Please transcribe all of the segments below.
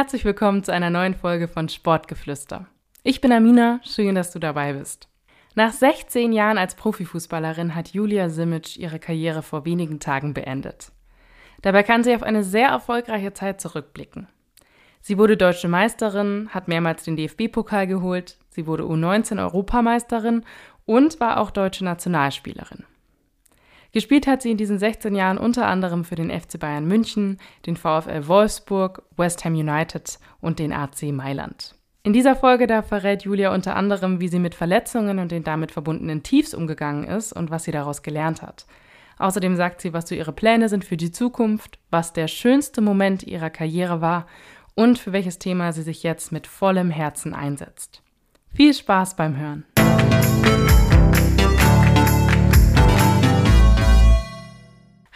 herzlich willkommen zu einer neuen Folge von Sportgeflüster. Ich bin Amina, schön, dass du dabei bist. Nach 16 Jahren als Profifußballerin hat Julia Simic ihre Karriere vor wenigen Tagen beendet. Dabei kann sie auf eine sehr erfolgreiche Zeit zurückblicken. Sie wurde deutsche Meisterin, hat mehrmals den DFB-Pokal geholt, sie wurde U19-Europameisterin und war auch deutsche Nationalspielerin. Gespielt hat sie in diesen 16 Jahren unter anderem für den FC Bayern München, den VfL Wolfsburg, West Ham United und den AC Mailand. In dieser Folge da verrät Julia unter anderem, wie sie mit Verletzungen und den damit verbundenen Tiefs umgegangen ist und was sie daraus gelernt hat. Außerdem sagt sie, was so ihre Pläne sind für die Zukunft, was der schönste Moment ihrer Karriere war und für welches Thema sie sich jetzt mit vollem Herzen einsetzt. Viel Spaß beim Hören!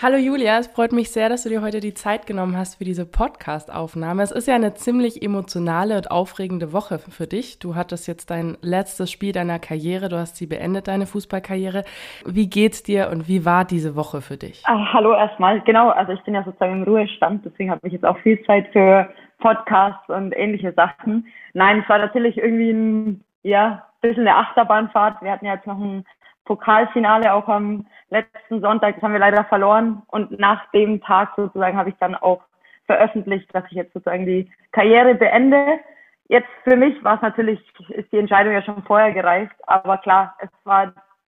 Hallo Julia, es freut mich sehr, dass du dir heute die Zeit genommen hast für diese Podcast-Aufnahme. Es ist ja eine ziemlich emotionale und aufregende Woche für dich. Du hattest jetzt dein letztes Spiel deiner Karriere, du hast sie beendet, deine Fußballkarriere. Wie geht's dir und wie war diese Woche für dich? Ah, hallo erstmal, genau, also ich bin ja sozusagen im Ruhestand, deswegen habe ich jetzt auch viel Zeit für Podcasts und ähnliche Sachen. Nein, es war natürlich irgendwie ein, ja, bisschen eine Achterbahnfahrt. Wir hatten ja jetzt noch ein Pokalfinale auch am letzten Sonntag, das haben wir leider verloren. Und nach dem Tag sozusagen habe ich dann auch veröffentlicht, dass ich jetzt sozusagen die Karriere beende. Jetzt für mich war es natürlich, ist die Entscheidung ja schon vorher gereift, aber klar, es war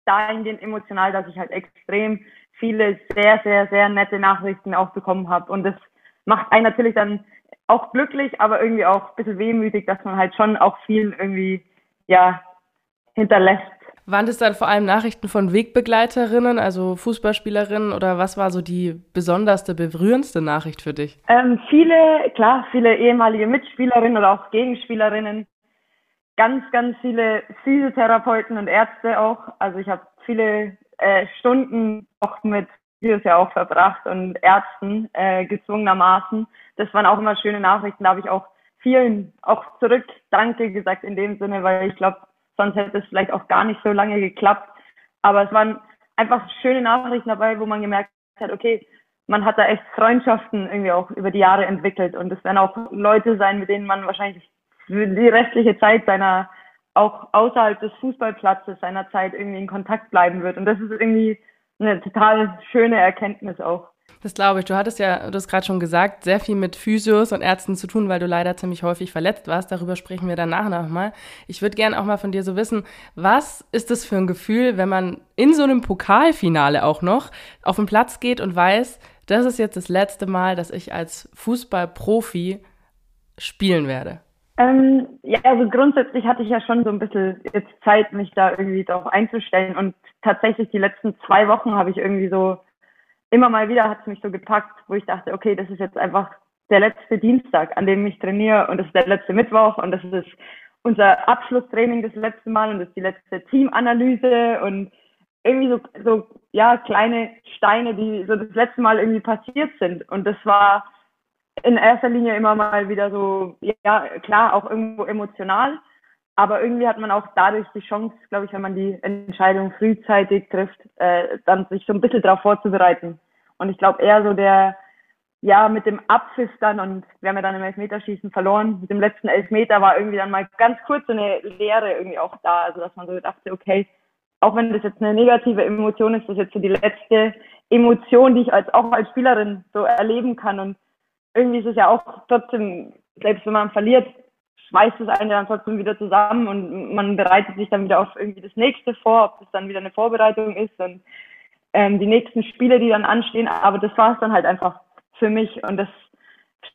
dahingehend emotional, dass ich halt extrem viele sehr, sehr, sehr nette Nachrichten auch bekommen habe. Und das macht einen natürlich dann auch glücklich, aber irgendwie auch ein bisschen wehmütig, dass man halt schon auch viel irgendwie, ja, hinterlässt waren das dann vor allem Nachrichten von Wegbegleiterinnen, also Fußballspielerinnen oder was war so die besonderste, berührendste Nachricht für dich? Ähm, viele, klar, viele ehemalige Mitspielerinnen oder auch Gegenspielerinnen. Ganz, ganz viele Physiotherapeuten und Ärzte auch. Also ich habe viele äh, Stunden auch mit Videos ja auch verbracht und Ärzten äh, gezwungenermaßen. Das waren auch immer schöne Nachrichten. Da habe ich auch vielen auch zurück Danke gesagt in dem Sinne, weil ich glaube, sonst hätte es vielleicht auch gar nicht so lange geklappt. Aber es waren einfach schöne Nachrichten dabei, wo man gemerkt hat, okay, man hat da echt Freundschaften irgendwie auch über die Jahre entwickelt und es werden auch Leute sein, mit denen man wahrscheinlich für die restliche Zeit seiner auch außerhalb des Fußballplatzes seiner Zeit irgendwie in Kontakt bleiben wird. Und das ist irgendwie eine total schöne Erkenntnis auch. Das glaube ich. Du hattest ja, du hast gerade schon gesagt, sehr viel mit Physios und Ärzten zu tun, weil du leider ziemlich häufig verletzt warst. Darüber sprechen wir danach nochmal. Ich würde gerne auch mal von dir so wissen, was ist das für ein Gefühl, wenn man in so einem Pokalfinale auch noch auf den Platz geht und weiß, das ist jetzt das letzte Mal, dass ich als Fußballprofi spielen werde? Ähm, ja, also grundsätzlich hatte ich ja schon so ein bisschen jetzt Zeit, mich da irgendwie darauf einzustellen. Und tatsächlich die letzten zwei Wochen habe ich irgendwie so immer mal wieder hat es mich so gepackt, wo ich dachte, okay, das ist jetzt einfach der letzte Dienstag, an dem ich trainiere und das ist der letzte Mittwoch und das ist unser Abschlusstraining das letzte Mal und das ist die letzte Teamanalyse und irgendwie so, so ja kleine Steine, die so das letzte Mal irgendwie passiert sind. Und das war in erster Linie immer mal wieder so ja klar auch irgendwo emotional, aber irgendwie hat man auch dadurch die Chance, glaube ich, wenn man die Entscheidung frühzeitig trifft, äh, dann sich so ein bisschen darauf vorzubereiten. Und ich glaube eher so der, ja, mit dem Abpfiff dann und wir haben ja dann im Elfmeterschießen verloren. Mit dem letzten Elfmeter war irgendwie dann mal ganz kurz so eine Leere irgendwie auch da. Also dass man so dachte, okay, auch wenn das jetzt eine negative Emotion ist, das ist jetzt so die letzte Emotion, die ich als auch als Spielerin so erleben kann. Und irgendwie ist es ja auch trotzdem, selbst wenn man verliert, schmeißt es einen dann trotzdem wieder zusammen und man bereitet sich dann wieder auf irgendwie das nächste vor, ob das dann wieder eine Vorbereitung ist und ähm, die nächsten Spiele, die dann anstehen. Aber das war es dann halt einfach für mich. Und das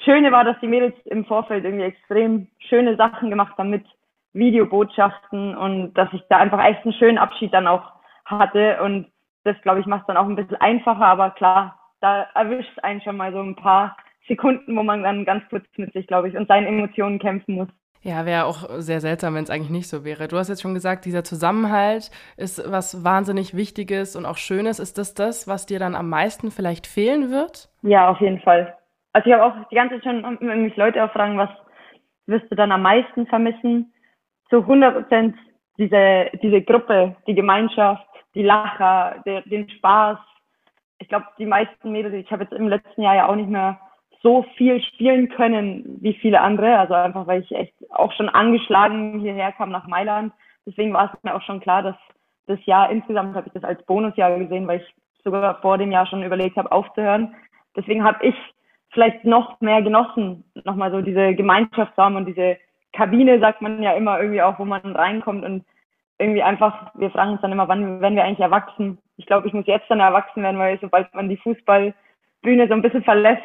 Schöne war, dass die Mädels im Vorfeld irgendwie extrem schöne Sachen gemacht haben mit Videobotschaften und dass ich da einfach echt einen schönen Abschied dann auch hatte. Und das, glaube ich, macht es dann auch ein bisschen einfacher. Aber klar, da erwischt einen schon mal so ein paar Sekunden, wo man dann ganz kurz mit sich, glaube ich, und seinen Emotionen kämpfen muss. Ja, wäre auch sehr seltsam, wenn es eigentlich nicht so wäre. Du hast jetzt schon gesagt, dieser Zusammenhalt ist was wahnsinnig Wichtiges und auch Schönes. Ist das das, was dir dann am meisten vielleicht fehlen wird? Ja, auf jeden Fall. Also ich habe auch die ganze Zeit schon, mich Leute auch fragen, was wirst du dann am meisten vermissen? Zu 100 Prozent diese, diese Gruppe, die Gemeinschaft, die Lacher, der, den Spaß. Ich glaube, die meisten Mädels, ich habe jetzt im letzten Jahr ja auch nicht mehr so viel spielen können wie viele andere. Also einfach, weil ich echt auch schon angeschlagen hierher kam nach Mailand. Deswegen war es mir auch schon klar, dass das Jahr insgesamt habe ich das als Bonusjahr gesehen, weil ich sogar vor dem Jahr schon überlegt habe, aufzuhören. Deswegen habe ich vielleicht noch mehr genossen, nochmal so diese Gemeinschaftsraum und diese Kabine, sagt man ja immer irgendwie auch, wo man reinkommt und irgendwie einfach, wir fragen uns dann immer, wann werden wir eigentlich erwachsen? Ich glaube, ich muss jetzt dann erwachsen werden, weil sobald man die Fußballbühne so ein bisschen verlässt,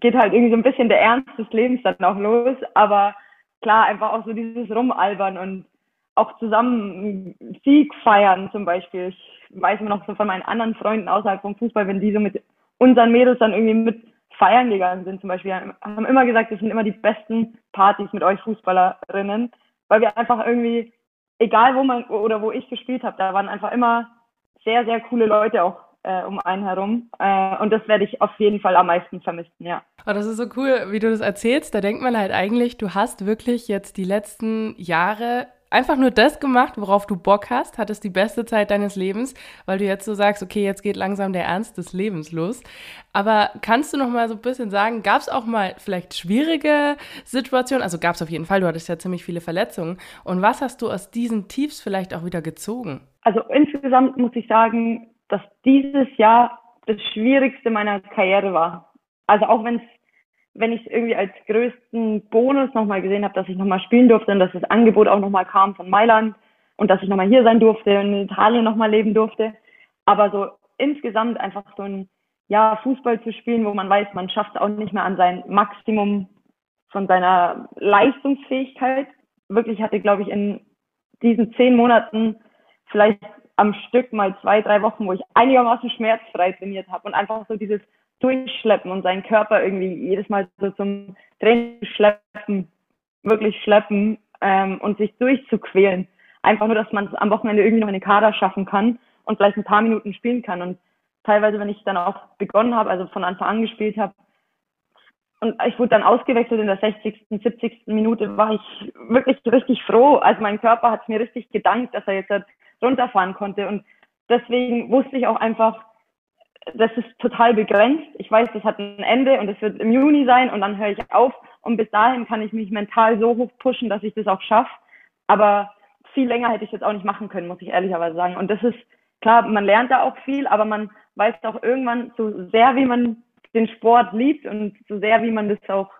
geht halt irgendwie so ein bisschen der Ernst des Lebens dann auch los. Aber klar, einfach auch so dieses Rumalbern und auch zusammen Sieg feiern zum Beispiel. Ich weiß immer noch so von meinen anderen Freunden außerhalb vom Fußball, wenn die so mit unseren Mädels dann irgendwie mit feiern gegangen sind zum Beispiel, haben immer gesagt, das sind immer die besten Partys mit euch Fußballerinnen, weil wir einfach irgendwie, egal wo man oder wo ich gespielt habe, da waren einfach immer sehr, sehr coole Leute auch äh, um einen herum. Äh, und das werde ich auf jeden Fall am meisten vermissen, ja. Oh, das ist so cool, wie du das erzählst. Da denkt man halt eigentlich, du hast wirklich jetzt die letzten Jahre einfach nur das gemacht, worauf du Bock hast, hattest die beste Zeit deines Lebens, weil du jetzt so sagst, okay, jetzt geht langsam der Ernst des Lebens los. Aber kannst du noch mal so ein bisschen sagen, gab es auch mal vielleicht schwierige Situationen? Also gab es auf jeden Fall, du hattest ja ziemlich viele Verletzungen. Und was hast du aus diesen Tiefs vielleicht auch wieder gezogen? Also insgesamt muss ich sagen, dass dieses Jahr das Schwierigste meiner Karriere war. Also auch wenn es wenn ich es irgendwie als größten Bonus nochmal gesehen habe, dass ich nochmal spielen durfte und dass das Angebot auch nochmal kam von Mailand und dass ich nochmal hier sein durfte und in Italien nochmal leben durfte. Aber so insgesamt einfach so ein ja, Fußball zu spielen, wo man weiß, man schafft auch nicht mehr an sein Maximum von seiner Leistungsfähigkeit. Wirklich hatte, glaube ich, in diesen zehn Monaten vielleicht am Stück mal zwei, drei Wochen, wo ich einigermaßen schmerzfrei trainiert habe und einfach so dieses durchschleppen und seinen Körper irgendwie jedes Mal so zum Training schleppen, wirklich schleppen ähm, und sich durchzuquälen. Einfach nur, dass man am Wochenende irgendwie noch in den Kader schaffen kann und vielleicht ein paar Minuten spielen kann. Und teilweise, wenn ich dann auch begonnen habe, also von Anfang an gespielt habe, und ich wurde dann ausgewechselt in der 60., 70. Minute, war ich wirklich richtig froh. Also mein Körper hat mir richtig gedankt, dass er jetzt runterfahren konnte. Und deswegen wusste ich auch einfach, das ist total begrenzt. Ich weiß, das hat ein Ende und es wird im Juni sein und dann höre ich auf. Und bis dahin kann ich mich mental so hoch pushen, dass ich das auch schaffe. Aber viel länger hätte ich das auch nicht machen können, muss ich ehrlicherweise sagen. Und das ist klar, man lernt da auch viel, aber man weiß auch irgendwann so sehr, wie man den Sport liebt und so sehr, wie man das auch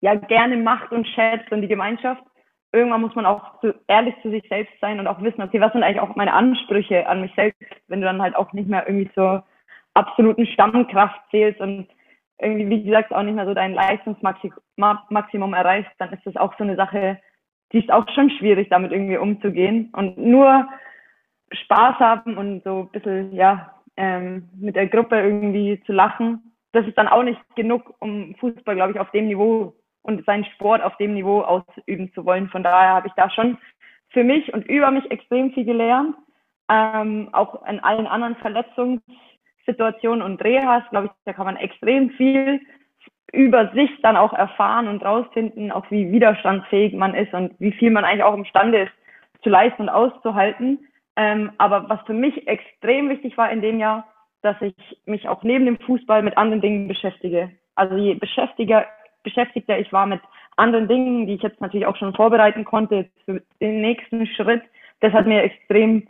ja gerne macht und schätzt und die Gemeinschaft. Irgendwann muss man auch so ehrlich zu sich selbst sein und auch wissen, okay, was sind eigentlich auch meine Ansprüche an mich selbst, wenn du dann halt auch nicht mehr irgendwie so absoluten Stammkraft zählst und irgendwie, wie gesagt, auch nicht mehr so dein Leistungsmaximum erreichst, dann ist das auch so eine Sache, die ist auch schon schwierig, damit irgendwie umzugehen. Und nur Spaß haben und so ein bisschen, ja, ähm, mit der Gruppe irgendwie zu lachen, das ist dann auch nicht genug, um Fußball, glaube ich, auf dem Niveau und seinen Sport auf dem Niveau ausüben zu wollen. Von daher habe ich da schon für mich und über mich extrem viel gelernt. Ähm, auch in allen anderen Verletzungs- Situationen und Rehas, glaube ich, da kann man extrem viel über sich dann auch erfahren und rausfinden, auch wie widerstandsfähig man ist und wie viel man eigentlich auch imstande ist zu leisten und auszuhalten. Ähm, aber was für mich extrem wichtig war in dem Jahr, dass ich mich auch neben dem Fußball mit anderen Dingen beschäftige. Also je beschäftiger, beschäftigter ich war mit anderen Dingen, die ich jetzt natürlich auch schon vorbereiten konnte für den nächsten Schritt, das hat mir extrem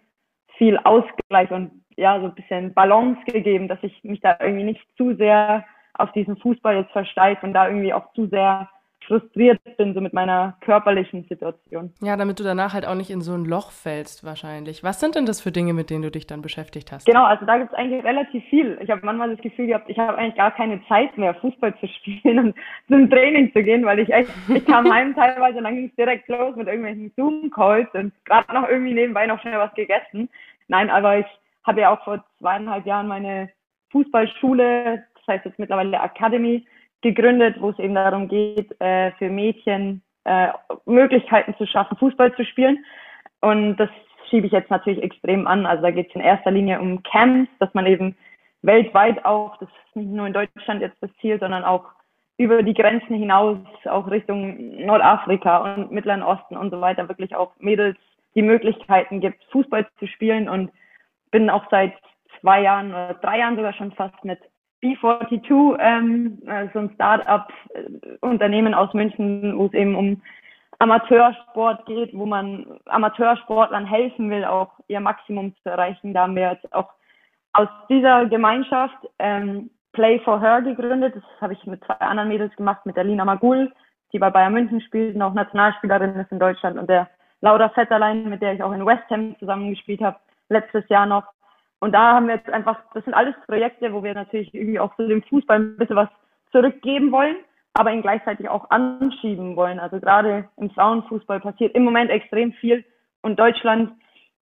viel Ausgleich und ja, so ein bisschen Balance gegeben, dass ich mich da irgendwie nicht zu sehr auf diesen Fußball jetzt versteife und da irgendwie auch zu sehr frustriert bin, so mit meiner körperlichen Situation. Ja, damit du danach halt auch nicht in so ein Loch fällst, wahrscheinlich. Was sind denn das für Dinge, mit denen du dich dann beschäftigt hast? Genau, also da gibt es eigentlich relativ viel. Ich habe manchmal das Gefühl gehabt, ich habe eigentlich gar keine Zeit mehr, Fußball zu spielen und zum Training zu gehen, weil ich echt, ich kam heim teilweise und dann ging es direkt los mit irgendwelchen Zoom-Calls und gerade noch irgendwie nebenbei noch schnell was gegessen. Nein, aber ich habe ja auch vor zweieinhalb Jahren meine Fußballschule, das heißt jetzt mittlerweile Academy, gegründet, wo es eben darum geht, äh, für Mädchen äh, Möglichkeiten zu schaffen, Fußball zu spielen. Und das schiebe ich jetzt natürlich extrem an. Also da geht es in erster Linie um Camps, dass man eben weltweit auch, das ist nicht nur in Deutschland jetzt das Ziel, sondern auch über die Grenzen hinaus, auch Richtung Nordafrika und Mittleren Osten und so weiter, wirklich auch Mädels die Möglichkeiten gibt, Fußball zu spielen und bin auch seit zwei Jahren oder drei Jahren sogar schon fast mit B42, ähm, so ein Start-up-Unternehmen aus München, wo es eben um Amateursport geht, wo man Amateursportlern helfen will, auch ihr Maximum zu erreichen. Da haben wir jetzt auch aus dieser Gemeinschaft ähm, Play for Her gegründet. Das habe ich mit zwei anderen Mädels gemacht, mit der Lina Magul, die bei Bayern München spielt und auch Nationalspielerin ist in Deutschland und der Laura Vetterlein, mit der ich auch in West Ham zusammengespielt habe, letztes Jahr noch. Und da haben wir jetzt einfach, das sind alles Projekte, wo wir natürlich irgendwie auch so dem Fußball ein bisschen was zurückgeben wollen, aber ihn gleichzeitig auch anschieben wollen. Also gerade im Frauenfußball passiert im Moment extrem viel und Deutschland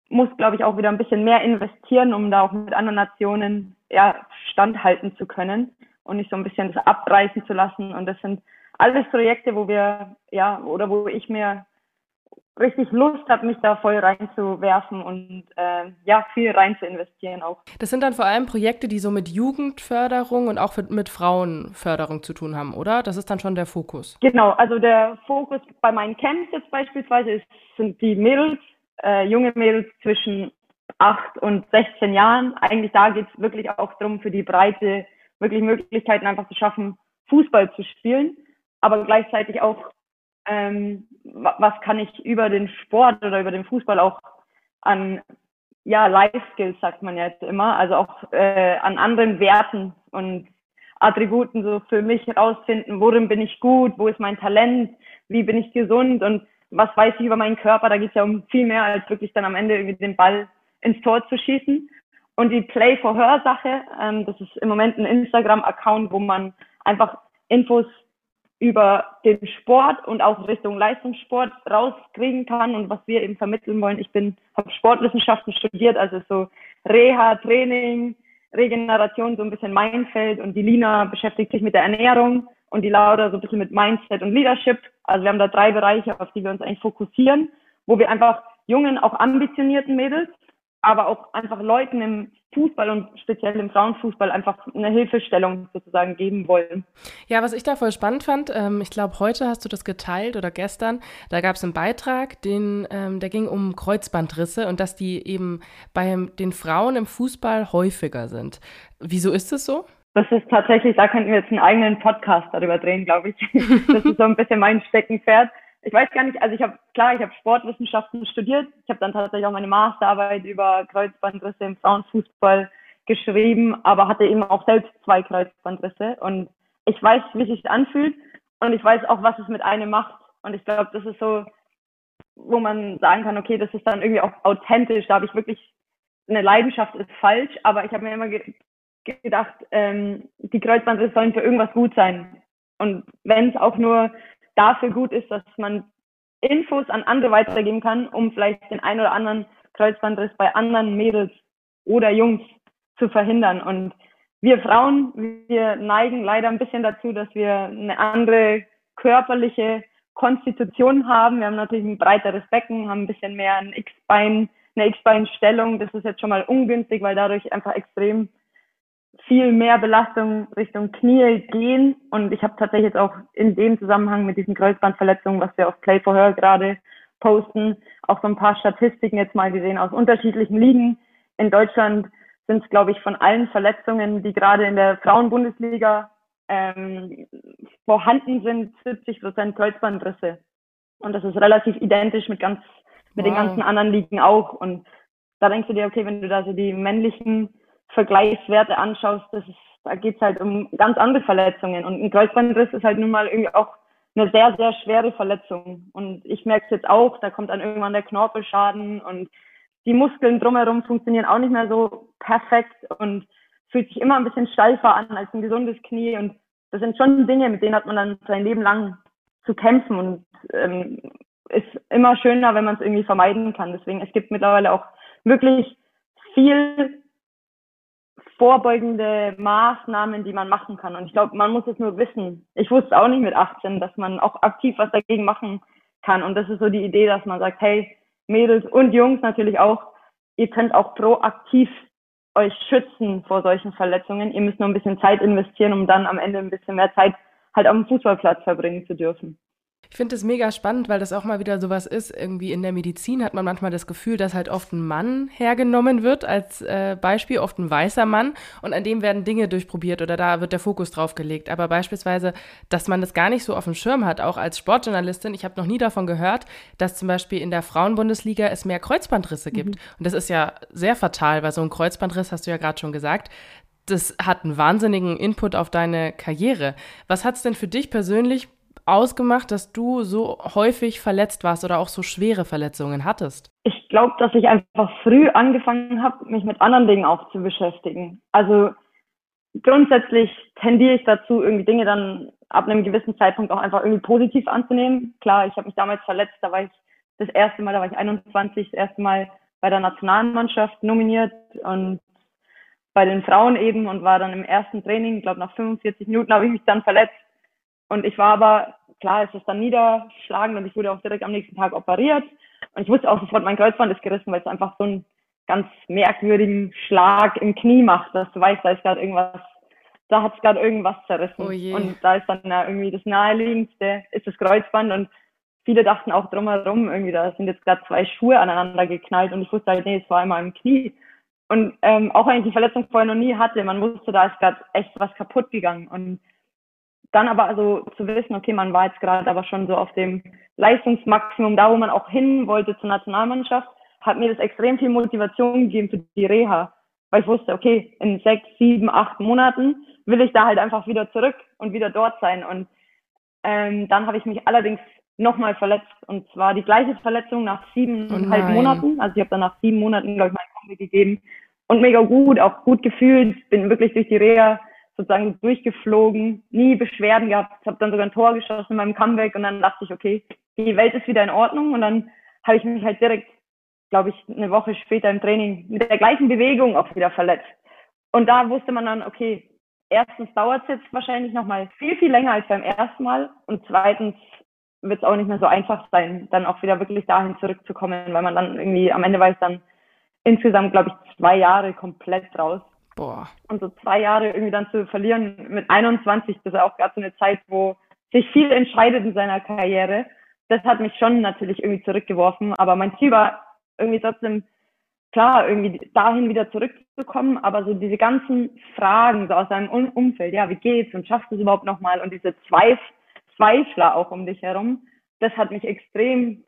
muss, glaube ich, auch wieder ein bisschen mehr investieren, um da auch mit anderen Nationen ja, standhalten zu können und nicht so ein bisschen das abreißen zu lassen. Und das sind alles Projekte, wo wir, ja, oder wo ich mir richtig Lust habe, mich da voll reinzuwerfen und äh, ja, viel rein zu investieren auch. Das sind dann vor allem Projekte, die so mit Jugendförderung und auch mit Frauenförderung zu tun haben, oder? Das ist dann schon der Fokus. Genau, also der Fokus bei meinen Camps jetzt beispielsweise ist, sind die Mädels, äh, junge Mädels zwischen 8 und 16 Jahren. Eigentlich da geht es wirklich auch darum, für die Breite wirklich Möglichkeiten einfach zu schaffen, Fußball zu spielen, aber gleichzeitig auch, ähm, was kann ich über den Sport oder über den Fußball auch an ja, Life Skills sagt man jetzt immer, also auch äh, an anderen Werten und Attributen so für mich herausfinden, worin bin ich gut, wo ist mein Talent, wie bin ich gesund und was weiß ich über meinen Körper. Da geht es ja um viel mehr als wirklich dann am Ende irgendwie den Ball ins Tor zu schießen. Und die Play for Her Sache, ähm, das ist im Moment ein Instagram-Account, wo man einfach Infos über den Sport und auch Richtung Leistungssport rauskriegen kann und was wir eben vermitteln wollen. Ich bin, habe Sportwissenschaften studiert, also so Reha, Training, Regeneration so ein bisschen mein Feld und die Lina beschäftigt sich mit der Ernährung und die Laura so ein bisschen mit Mindset und Leadership. Also wir haben da drei Bereiche, auf die wir uns eigentlich fokussieren, wo wir einfach jungen, auch ambitionierten Mädels aber auch einfach Leuten im Fußball und speziell im Frauenfußball einfach eine Hilfestellung sozusagen geben wollen. Ja, was ich da voll spannend fand, ähm, ich glaube, heute hast du das geteilt oder gestern, da gab es einen Beitrag, den, ähm, der ging um Kreuzbandrisse und dass die eben bei den Frauen im Fußball häufiger sind. Wieso ist es so? Das ist tatsächlich, da könnten wir jetzt einen eigenen Podcast darüber drehen, glaube ich. Das ist so ein bisschen mein Steckenpferd ich weiß gar nicht, also ich habe, klar, ich habe Sportwissenschaften studiert. Ich habe dann tatsächlich auch meine Masterarbeit über Kreuzbandrisse im Frauenfußball geschrieben, aber hatte eben auch selbst zwei Kreuzbandrisse. Und ich weiß, wie sich anfühlt und ich weiß auch, was es mit einem macht. Und ich glaube, das ist so, wo man sagen kann, okay, das ist dann irgendwie auch authentisch. Da habe ich wirklich eine Leidenschaft ist falsch, aber ich habe mir immer ge gedacht, ähm, die Kreuzbandrisse sollen für irgendwas gut sein. Und wenn es auch nur dafür gut ist, dass man Infos an andere weitergeben kann, um vielleicht den einen oder anderen Kreuzbandriss bei anderen Mädels oder Jungs zu verhindern. Und wir Frauen, wir neigen leider ein bisschen dazu, dass wir eine andere körperliche Konstitution haben. Wir haben natürlich ein breiteres Becken, haben ein bisschen mehr ein X-Bein, eine X-Bein-Stellung. Das ist jetzt schon mal ungünstig, weil dadurch einfach extrem viel mehr Belastung Richtung Knie gehen. Und ich habe tatsächlich jetzt auch in dem Zusammenhang mit diesen Kreuzbandverletzungen, was wir auf Play for Her gerade posten, auch so ein paar Statistiken jetzt mal gesehen aus unterschiedlichen Ligen. In Deutschland sind es, glaube ich, von allen Verletzungen, die gerade in der Frauenbundesliga ähm, vorhanden sind, 70 Prozent Kreuzbandrisse. Und das ist relativ identisch mit ganz, mit wow. den ganzen anderen Ligen auch. Und da denkst du dir, okay, wenn du da so die männlichen Vergleichswerte anschaust, das ist, da geht's halt um ganz andere Verletzungen. Und ein Kreuzbandriss ist halt nun mal irgendwie auch eine sehr, sehr schwere Verletzung. Und ich merke es jetzt auch, da kommt dann irgendwann der Knorpelschaden und die Muskeln drumherum funktionieren auch nicht mehr so perfekt und fühlt sich immer ein bisschen steifer an als ein gesundes Knie. Und das sind schon Dinge, mit denen hat man dann sein Leben lang zu kämpfen und ähm, ist immer schöner, wenn man es irgendwie vermeiden kann. Deswegen, es gibt mittlerweile auch wirklich viel vorbeugende Maßnahmen, die man machen kann. Und ich glaube, man muss es nur wissen. Ich wusste auch nicht mit 18, dass man auch aktiv was dagegen machen kann. Und das ist so die Idee, dass man sagt, hey, Mädels und Jungs natürlich auch, ihr könnt auch proaktiv euch schützen vor solchen Verletzungen. Ihr müsst nur ein bisschen Zeit investieren, um dann am Ende ein bisschen mehr Zeit halt dem Fußballplatz verbringen zu dürfen. Ich finde es mega spannend, weil das auch mal wieder sowas ist. Irgendwie in der Medizin hat man manchmal das Gefühl, dass halt oft ein Mann hergenommen wird als äh, Beispiel, oft ein weißer Mann und an dem werden Dinge durchprobiert oder da wird der Fokus drauf gelegt. Aber beispielsweise, dass man das gar nicht so auf dem Schirm hat, auch als Sportjournalistin. Ich habe noch nie davon gehört, dass zum Beispiel in der Frauenbundesliga es mehr Kreuzbandrisse gibt. Mhm. Und das ist ja sehr fatal, weil so ein Kreuzbandriss, hast du ja gerade schon gesagt, das hat einen wahnsinnigen Input auf deine Karriere. Was hat es denn für dich persönlich ausgemacht, dass du so häufig verletzt warst oder auch so schwere Verletzungen hattest? Ich glaube, dass ich einfach früh angefangen habe, mich mit anderen Dingen auch zu beschäftigen. Also grundsätzlich tendiere ich dazu, irgendwie Dinge dann ab einem gewissen Zeitpunkt auch einfach irgendwie positiv anzunehmen. Klar, ich habe mich damals verletzt, da war ich das erste Mal, da war ich 21, das erste Mal bei der Nationalmannschaft nominiert und bei den Frauen eben und war dann im ersten Training, ich glaube nach 45 Minuten habe ich mich dann verletzt und ich war aber, klar, es ist dann niederschlagend und ich wurde auch direkt am nächsten Tag operiert. Und ich wusste auch sofort, mein Kreuzband ist gerissen, weil es einfach so einen ganz merkwürdigen Schlag im Knie macht, dass du weißt, da ist gerade irgendwas, da hat es gerade irgendwas zerrissen. Oh und da ist dann ja irgendwie das naheliegendste, ist das Kreuzband und viele dachten auch drumherum, irgendwie, da sind jetzt gerade zwei Schuhe aneinander geknallt und ich wusste halt, nee, es war einmal im Knie. Und ähm, auch wenn ich die Verletzung vorher noch nie hatte, man wusste, da ist gerade echt was kaputt gegangen. Und dann aber also zu wissen, okay, man war jetzt gerade aber schon so auf dem Leistungsmaximum, da wo man auch hin wollte zur Nationalmannschaft, hat mir das extrem viel Motivation gegeben für die Reha. Weil ich wusste, okay, in sechs, sieben, acht Monaten will ich da halt einfach wieder zurück und wieder dort sein. Und ähm, dann habe ich mich allerdings nochmal verletzt. Und zwar die gleiche Verletzung nach siebeneinhalb oh Monaten. Also ich habe dann nach sieben Monaten, glaube ich, mein Kombi gegeben. Und mega gut, auch gut gefühlt. Bin wirklich durch die Reha sozusagen durchgeflogen, nie Beschwerden gehabt, habe dann sogar ein Tor geschossen in meinem Comeback und dann dachte ich, okay, die Welt ist wieder in Ordnung und dann habe ich mich halt direkt, glaube ich, eine Woche später im Training mit der gleichen Bewegung auch wieder verletzt. Und da wusste man dann, okay, erstens dauert es jetzt wahrscheinlich nochmal viel, viel länger als beim ersten Mal und zweitens wird es auch nicht mehr so einfach sein, dann auch wieder wirklich dahin zurückzukommen, weil man dann irgendwie am Ende weiß dann insgesamt, glaube ich, zwei Jahre komplett raus. Boah. Und so zwei Jahre irgendwie dann zu verlieren mit 21, das ist auch gerade so eine Zeit, wo sich viel entscheidet in seiner Karriere. Das hat mich schon natürlich irgendwie zurückgeworfen. Aber mein Ziel war irgendwie trotzdem, klar, irgendwie dahin wieder zurückzukommen. Aber so diese ganzen Fragen so aus seinem Umfeld, ja, wie geht's und schaffst du es überhaupt nochmal? Und diese Zweif Zweifler auch um dich herum, das hat mich extrem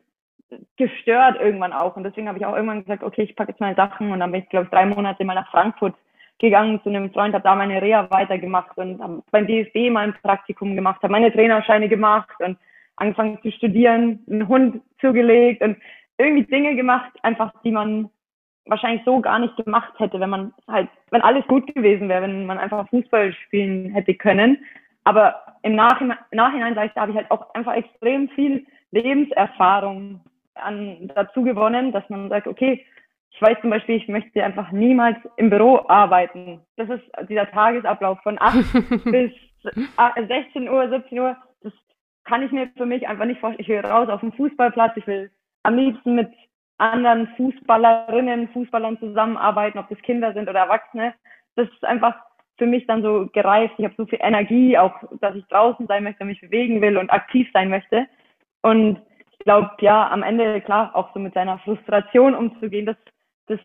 gestört irgendwann auch. Und deswegen habe ich auch irgendwann gesagt, okay, ich packe jetzt meine Sachen und dann bin ich, glaube ich, drei Monate mal nach Frankfurt gegangen zu einem Freund, habe da meine Reha weitergemacht und beim DFB mal ein Praktikum gemacht, habe meine Trainerscheine gemacht und angefangen zu studieren, einen Hund zugelegt und irgendwie Dinge gemacht, einfach die man wahrscheinlich so gar nicht gemacht hätte, wenn man halt, wenn alles gut gewesen wäre, wenn man einfach Fußball spielen hätte können. Aber im Nachhinein, Nachhinein sage ich, da habe ich halt auch einfach extrem viel Lebenserfahrung an, dazu gewonnen, dass man sagt, okay, ich weiß zum Beispiel, ich möchte einfach niemals im Büro arbeiten. Das ist dieser Tagesablauf von 8 bis 16 Uhr, 17 Uhr. Das kann ich mir für mich einfach nicht vorstellen. Ich will raus auf den Fußballplatz. Ich will am liebsten mit anderen Fußballerinnen, Fußballern zusammenarbeiten, ob das Kinder sind oder Erwachsene. Das ist einfach für mich dann so gereift. Ich habe so viel Energie, auch dass ich draußen sein möchte, mich bewegen will und aktiv sein möchte. Und ich glaube, ja, am Ende, klar, auch so mit seiner Frustration umzugehen, das das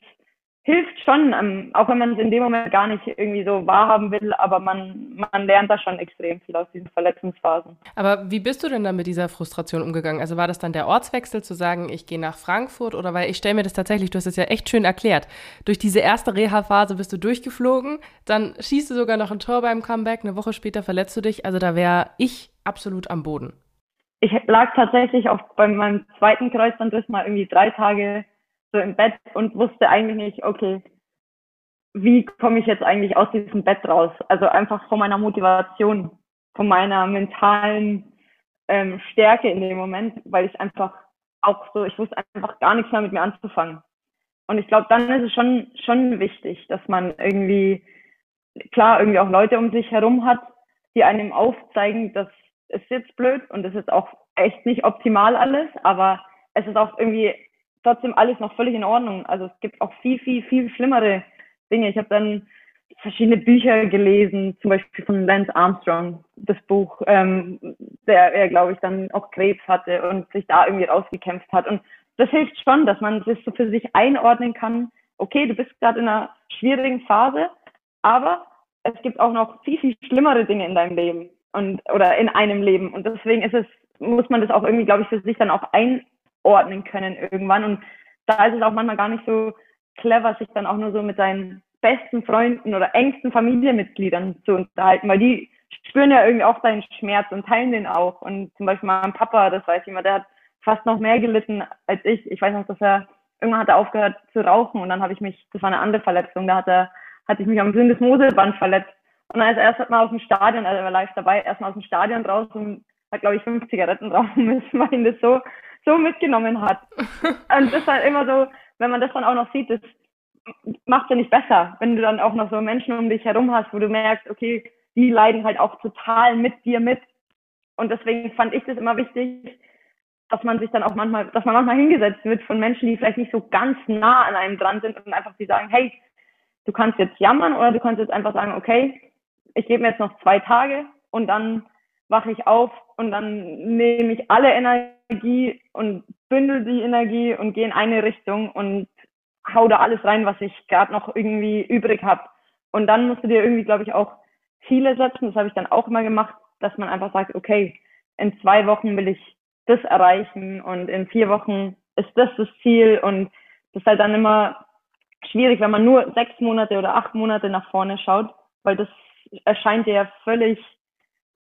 hilft schon, ähm, auch wenn man es in dem Moment gar nicht irgendwie so wahrhaben will, aber man, man lernt da schon extrem viel aus diesen Verletzungsphasen. Aber wie bist du denn dann mit dieser Frustration umgegangen? Also war das dann der Ortswechsel zu sagen, ich gehe nach Frankfurt oder weil ich stelle mir das tatsächlich, du hast es ja echt schön erklärt, durch diese erste Reha-Phase bist du durchgeflogen, dann schießt du sogar noch ein Tor beim Comeback, eine Woche später verletzt du dich, also da wäre ich absolut am Boden. Ich lag tatsächlich auch bei meinem zweiten Kreuzbandriss mal irgendwie drei Tage so im Bett und wusste eigentlich nicht, okay, wie komme ich jetzt eigentlich aus diesem Bett raus? Also einfach von meiner Motivation, von meiner mentalen ähm, Stärke in dem Moment, weil ich einfach auch so, ich wusste einfach gar nichts mehr mit mir anzufangen. Und ich glaube, dann ist es schon, schon wichtig, dass man irgendwie, klar, irgendwie auch Leute um sich herum hat, die einem aufzeigen, dass es jetzt blöd und es ist auch echt nicht optimal alles, aber es ist auch irgendwie trotzdem alles noch völlig in Ordnung. Also es gibt auch viel, viel, viel schlimmere Dinge. Ich habe dann verschiedene Bücher gelesen, zum Beispiel von Lance Armstrong, das Buch, ähm, der er, glaube ich, dann auch Krebs hatte und sich da irgendwie rausgekämpft hat. Und das hilft schon, dass man das so für sich einordnen kann. Okay, du bist gerade in einer schwierigen Phase, aber es gibt auch noch viel, viel schlimmere Dinge in deinem Leben und oder in einem Leben. Und deswegen ist es, muss man das auch irgendwie, glaube ich, für sich dann auch einordnen können irgendwann. Und da ist es auch manchmal gar nicht so clever, sich dann auch nur so mit seinen besten Freunden oder engsten Familienmitgliedern zu unterhalten, weil die spüren ja irgendwie auch deinen Schmerz und teilen den auch. Und zum Beispiel mein Papa, das weiß ich immer, der hat fast noch mehr gelitten als ich. Ich weiß noch, dass er irgendwann hat er aufgehört zu rauchen und dann habe ich mich, das war eine andere Verletzung, da hat er, hatte ich mich am Syndesmoseband verletzt. Und dann ist er erst mal aus dem Stadion, also er war live dabei, erstmal aus dem Stadion raus und hat, glaube ich, fünf Zigaretten rauchen müssen, weil ihn das so, so mitgenommen hat. und das ist halt immer so, wenn man das dann auch noch sieht, das macht ja nicht besser, wenn du dann auch noch so Menschen um dich herum hast, wo du merkst, okay, die leiden halt auch total mit dir mit. Und deswegen fand ich das immer wichtig, dass man sich dann auch manchmal, dass man manchmal hingesetzt wird von Menschen, die vielleicht nicht so ganz nah an einem dran sind und einfach die sagen, hey, du kannst jetzt jammern oder du kannst jetzt einfach sagen, okay, ich gebe mir jetzt noch zwei Tage und dann wache ich auf und dann nehme ich alle Energie und bündel die Energie und gehe in eine Richtung und hau da alles rein, was ich gerade noch irgendwie übrig habe. Und dann musst du dir irgendwie, glaube ich, auch Ziele setzen. Das habe ich dann auch immer gemacht, dass man einfach sagt, okay, in zwei Wochen will ich das erreichen und in vier Wochen ist das das Ziel und das ist halt dann immer schwierig, wenn man nur sechs Monate oder acht Monate nach vorne schaut, weil das erscheint dir ja völlig,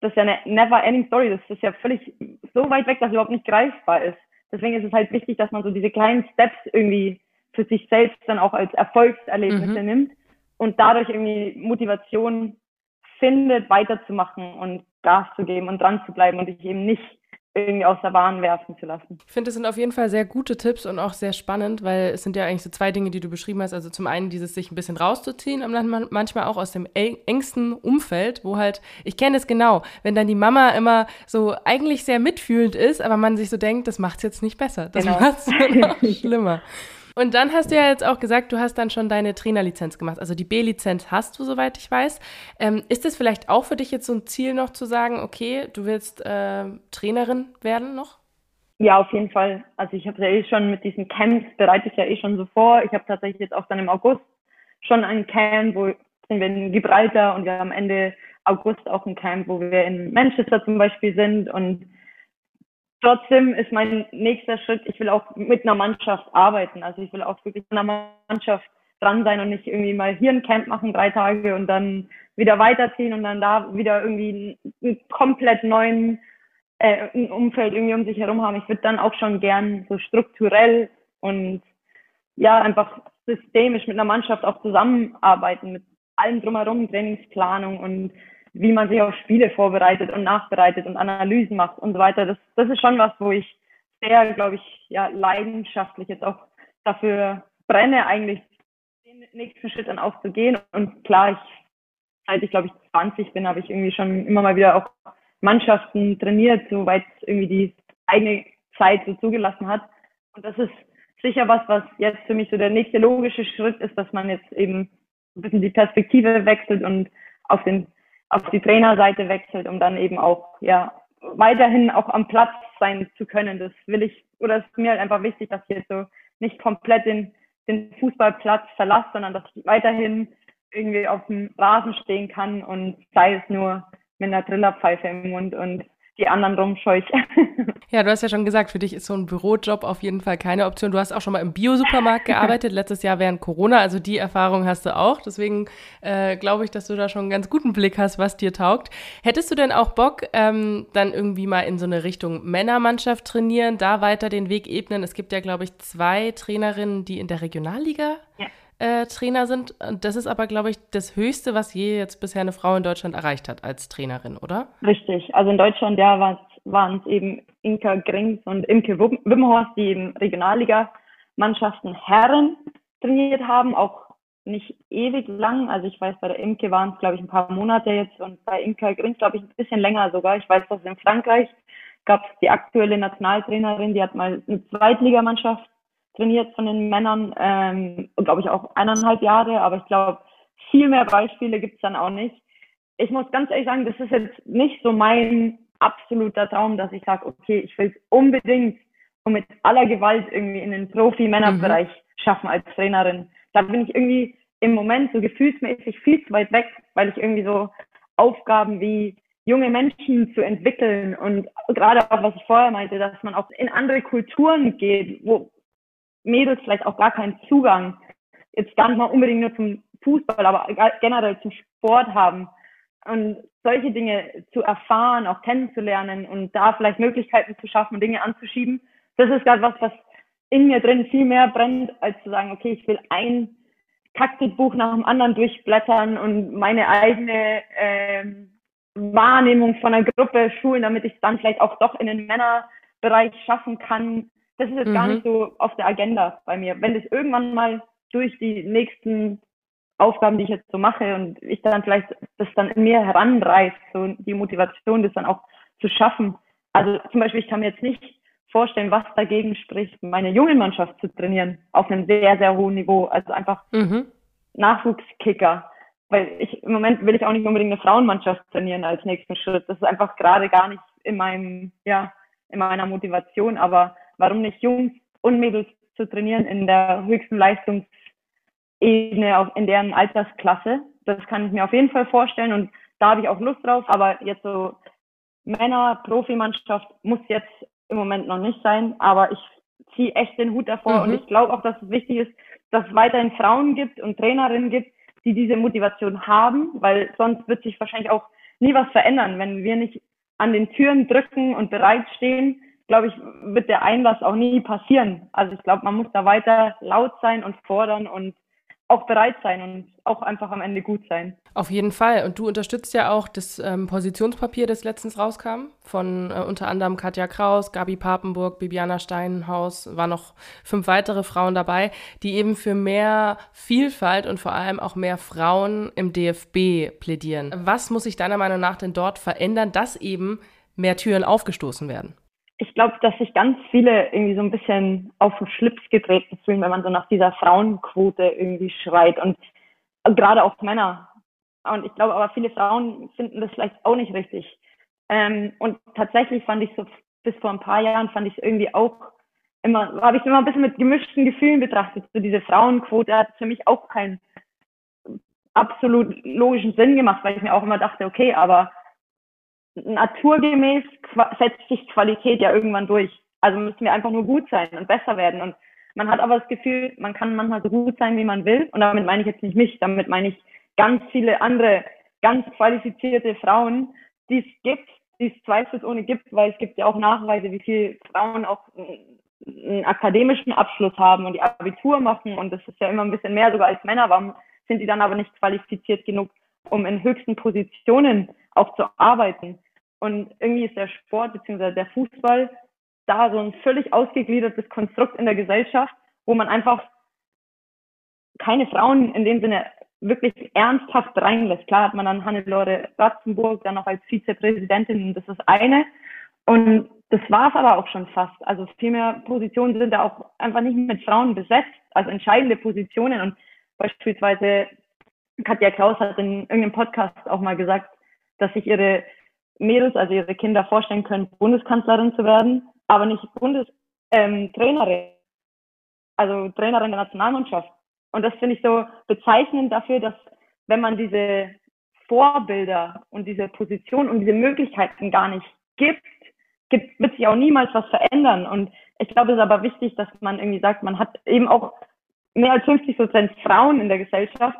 das ist ja eine never ending story, das ist ja völlig so weit weg, dass es überhaupt nicht greifbar ist. Deswegen ist es halt wichtig, dass man so diese kleinen Steps irgendwie für sich selbst dann auch als Erfolgserlebnisse mhm. nimmt und dadurch irgendwie Motivation findet, weiterzumachen und Gas zu geben und dran zu bleiben und dich eben nicht irgendwie aus der Bahn werfen zu lassen. Ich finde, es sind auf jeden Fall sehr gute Tipps und auch sehr spannend, weil es sind ja eigentlich so zwei Dinge, die du beschrieben hast. Also zum einen dieses sich ein bisschen rauszuziehen, manchmal auch aus dem engsten Umfeld, wo halt, ich kenne es genau, wenn dann die Mama immer so eigentlich sehr mitfühlend ist, aber man sich so denkt, das macht es jetzt nicht besser, das genau. macht es noch schlimmer. Und dann hast du ja jetzt auch gesagt, du hast dann schon deine Trainerlizenz gemacht. Also die B-Lizenz hast du, soweit ich weiß. Ähm, ist es vielleicht auch für dich jetzt so ein Ziel noch zu sagen, okay, du willst äh, Trainerin werden noch? Ja, auf jeden Fall. Also ich habe ja eh schon mit diesen Camps, bereite ich ja eh schon so vor. Ich habe tatsächlich jetzt auch dann im August schon ein Camp, wo sind wir in Gibraltar und wir haben Ende August auch ein Camp, wo wir in Manchester zum Beispiel sind und trotzdem ist mein nächster Schritt, ich will auch mit einer Mannschaft arbeiten. Also ich will auch wirklich mit einer Mannschaft dran sein und nicht irgendwie mal hier ein Camp machen, drei Tage und dann wieder weiterziehen und dann da wieder irgendwie einen komplett neuen äh, Umfeld irgendwie um sich herum haben. Ich würde dann auch schon gern so strukturell und ja, einfach systemisch mit einer Mannschaft auch zusammenarbeiten, mit allem drumherum, Trainingsplanung und wie man sich auf Spiele vorbereitet und nachbereitet und Analysen macht und so weiter. Das, das ist schon was, wo ich sehr, glaube ich, ja, leidenschaftlich jetzt auch dafür brenne, eigentlich den nächsten Schritt dann auch zu gehen. Und klar, ich, seit ich, glaube ich, 20 bin, habe ich irgendwie schon immer mal wieder auch Mannschaften trainiert, soweit irgendwie die eigene Zeit so zugelassen hat. Und das ist sicher was, was jetzt für mich so der nächste logische Schritt ist, dass man jetzt eben ein bisschen die Perspektive wechselt und auf den auf die Trainerseite wechselt, um dann eben auch ja weiterhin auch am Platz sein zu können. Das will ich, oder ist mir halt einfach wichtig, dass ich jetzt so nicht komplett den, den Fußballplatz verlasse, sondern dass ich weiterhin irgendwie auf dem Rasen stehen kann und sei es nur mit einer Trillerpfeife im Mund und die anderen rumscheuche. Ja, du hast ja schon gesagt, für dich ist so ein Bürojob auf jeden Fall keine Option. Du hast auch schon mal im Biosupermarkt gearbeitet, letztes Jahr während Corona, also die Erfahrung hast du auch. Deswegen äh, glaube ich, dass du da schon einen ganz guten Blick hast, was dir taugt. Hättest du denn auch Bock, ähm, dann irgendwie mal in so eine Richtung Männermannschaft trainieren, da weiter den Weg ebnen? Es gibt ja, glaube ich, zwei Trainerinnen, die in der Regionalliga ja äh, Trainer sind. Das ist aber, glaube ich, das Höchste, was je jetzt bisher eine Frau in Deutschland erreicht hat als Trainerin, oder? Richtig. Also in Deutschland, ja, waren es eben Inka Grings und Imke Wimmerhorst, die eben Regionalliga-Mannschaften Herren trainiert haben, auch nicht ewig lang. Also ich weiß, bei der Imke waren es, glaube ich, ein paar Monate jetzt und bei Inka Grings, glaube ich, ein bisschen länger sogar. Ich weiß, dass in Frankreich gab es die aktuelle Nationaltrainerin, die hat mal eine Zweitligamannschaft trainiert von den Männern, ähm, glaube ich auch eineinhalb Jahre, aber ich glaube, viel mehr Beispiele gibt's dann auch nicht. Ich muss ganz ehrlich sagen, das ist jetzt nicht so mein absoluter Traum, dass ich sage, okay, ich will es unbedingt und mit aller Gewalt irgendwie in den Profi-Männerbereich mhm. schaffen als Trainerin. Da bin ich irgendwie im Moment so gefühlsmäßig viel zu weit weg, weil ich irgendwie so Aufgaben wie junge Menschen zu entwickeln und gerade auch, was ich vorher meinte, dass man auch in andere Kulturen geht, wo Mädels vielleicht auch gar keinen Zugang, jetzt gar nicht mal unbedingt nur zum Fußball, aber generell zum Sport haben. Und solche Dinge zu erfahren, auch kennenzulernen und da vielleicht Möglichkeiten zu schaffen, Dinge anzuschieben, das ist gerade was, was in mir drin viel mehr brennt, als zu sagen, okay, ich will ein Taktikbuch nach dem anderen durchblättern und meine eigene ähm, Wahrnehmung von einer Gruppe schulen, damit ich es dann vielleicht auch doch in den Männerbereich schaffen kann. Das ist jetzt mhm. gar nicht so auf der Agenda bei mir. Wenn das irgendwann mal durch die nächsten Aufgaben, die ich jetzt so mache und ich dann vielleicht das dann in mir heranreißt, so die Motivation, das dann auch zu schaffen. Also zum Beispiel, ich kann mir jetzt nicht vorstellen, was dagegen spricht, meine junge Mannschaft zu trainieren auf einem sehr, sehr hohen Niveau. Also einfach mhm. Nachwuchskicker. Weil ich im Moment will ich auch nicht unbedingt eine Frauenmannschaft trainieren als nächsten Schritt. Das ist einfach gerade gar nicht in meinem, ja, in meiner Motivation. Aber warum nicht Jungs und Mädels zu trainieren in der höchsten Leistungsebene, auch in deren Altersklasse? Das kann ich mir auf jeden Fall vorstellen und da habe ich auch Lust drauf. Aber jetzt so Männer, Profimannschaft muss jetzt im Moment noch nicht sein, aber ich ziehe echt den Hut davor mhm. und ich glaube auch, dass es wichtig ist, dass es weiterhin Frauen gibt und Trainerinnen gibt, die diese Motivation haben, weil sonst wird sich wahrscheinlich auch nie was verändern. Wenn wir nicht an den Türen drücken und bereitstehen, glaube ich, wird der Einlass auch nie passieren. Also ich glaube, man muss da weiter laut sein und fordern und auch bereit sein und auch einfach am Ende gut sein. Auf jeden Fall. Und du unterstützt ja auch das ähm, Positionspapier, das letztens rauskam, von äh, unter anderem Katja Kraus, Gabi Papenburg, Bibiana Steinhaus, waren noch fünf weitere Frauen dabei, die eben für mehr Vielfalt und vor allem auch mehr Frauen im DFB plädieren. Was muss sich deiner Meinung nach denn dort verändern, dass eben mehr Türen aufgestoßen werden? Ich glaube, dass sich ganz viele irgendwie so ein bisschen auf den Schlips getreten fühlen, wenn man so nach dieser Frauenquote irgendwie schreit und gerade auch Männer. Und ich glaube aber viele Frauen finden das vielleicht auch nicht richtig. Ähm, und tatsächlich fand ich so bis vor ein paar Jahren fand ich es irgendwie auch immer, habe ich immer ein bisschen mit gemischten Gefühlen betrachtet. So diese Frauenquote hat für mich auch keinen absolut logischen Sinn gemacht, weil ich mir auch immer dachte, okay, aber naturgemäß setzt sich Qualität ja irgendwann durch. Also müssen wir einfach nur gut sein und besser werden. Und man hat aber das Gefühl, man kann manchmal so gut sein, wie man will. Und damit meine ich jetzt nicht mich, damit meine ich ganz viele andere, ganz qualifizierte Frauen, die es gibt, die es zweifelsohne gibt, weil es gibt ja auch Nachweise, wie viele Frauen auch einen akademischen Abschluss haben und die Abitur machen. Und das ist ja immer ein bisschen mehr sogar als Männer. Warum sind die dann aber nicht qualifiziert genug, um in höchsten Positionen auch zu arbeiten? Und irgendwie ist der Sport bzw. der Fußball da so ein völlig ausgegliedertes Konstrukt in der Gesellschaft, wo man einfach keine Frauen in dem Sinne wirklich ernsthaft reinlässt. Klar hat man dann Hannelore Ratzenburg dann noch als Vizepräsidentin, das ist eine. Und das war es aber auch schon fast. Also viel mehr Positionen sind da auch einfach nicht mit Frauen besetzt, also entscheidende Positionen. Und beispielsweise Katja Klaus hat in irgendeinem Podcast auch mal gesagt, dass sich ihre Mädels, also ihre Kinder vorstellen können, Bundeskanzlerin zu werden, aber nicht Bundestrainerin, ähm, also Trainerin der Nationalmannschaft. Und das finde ich so bezeichnend dafür, dass wenn man diese Vorbilder und diese Position und diese Möglichkeiten gar nicht gibt, gibt, wird sich auch niemals was verändern. Und ich glaube, es ist aber wichtig, dass man irgendwie sagt, man hat eben auch mehr als 50 Prozent Frauen in der Gesellschaft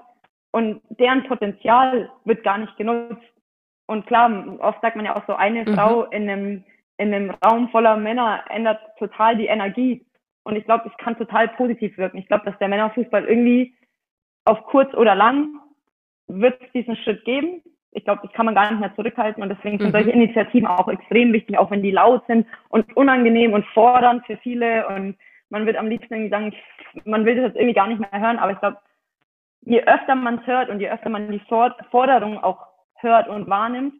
und deren Potenzial wird gar nicht genutzt. Und klar, oft sagt man ja auch so, eine mhm. Frau in einem, in einem Raum voller Männer ändert total die Energie. Und ich glaube, es kann total positiv wirken. Ich glaube, dass der Männerfußball irgendwie auf kurz oder lang wird es diesen Schritt geben. Ich glaube, das kann man gar nicht mehr zurückhalten. Und deswegen sind mhm. solche Initiativen auch extrem wichtig, auch wenn die laut sind und unangenehm und fordernd für viele. Und man wird am liebsten irgendwie sagen, man will das jetzt irgendwie gar nicht mehr hören. Aber ich glaube, je öfter man es hört und je öfter man die Forderung auch hört und wahrnimmt,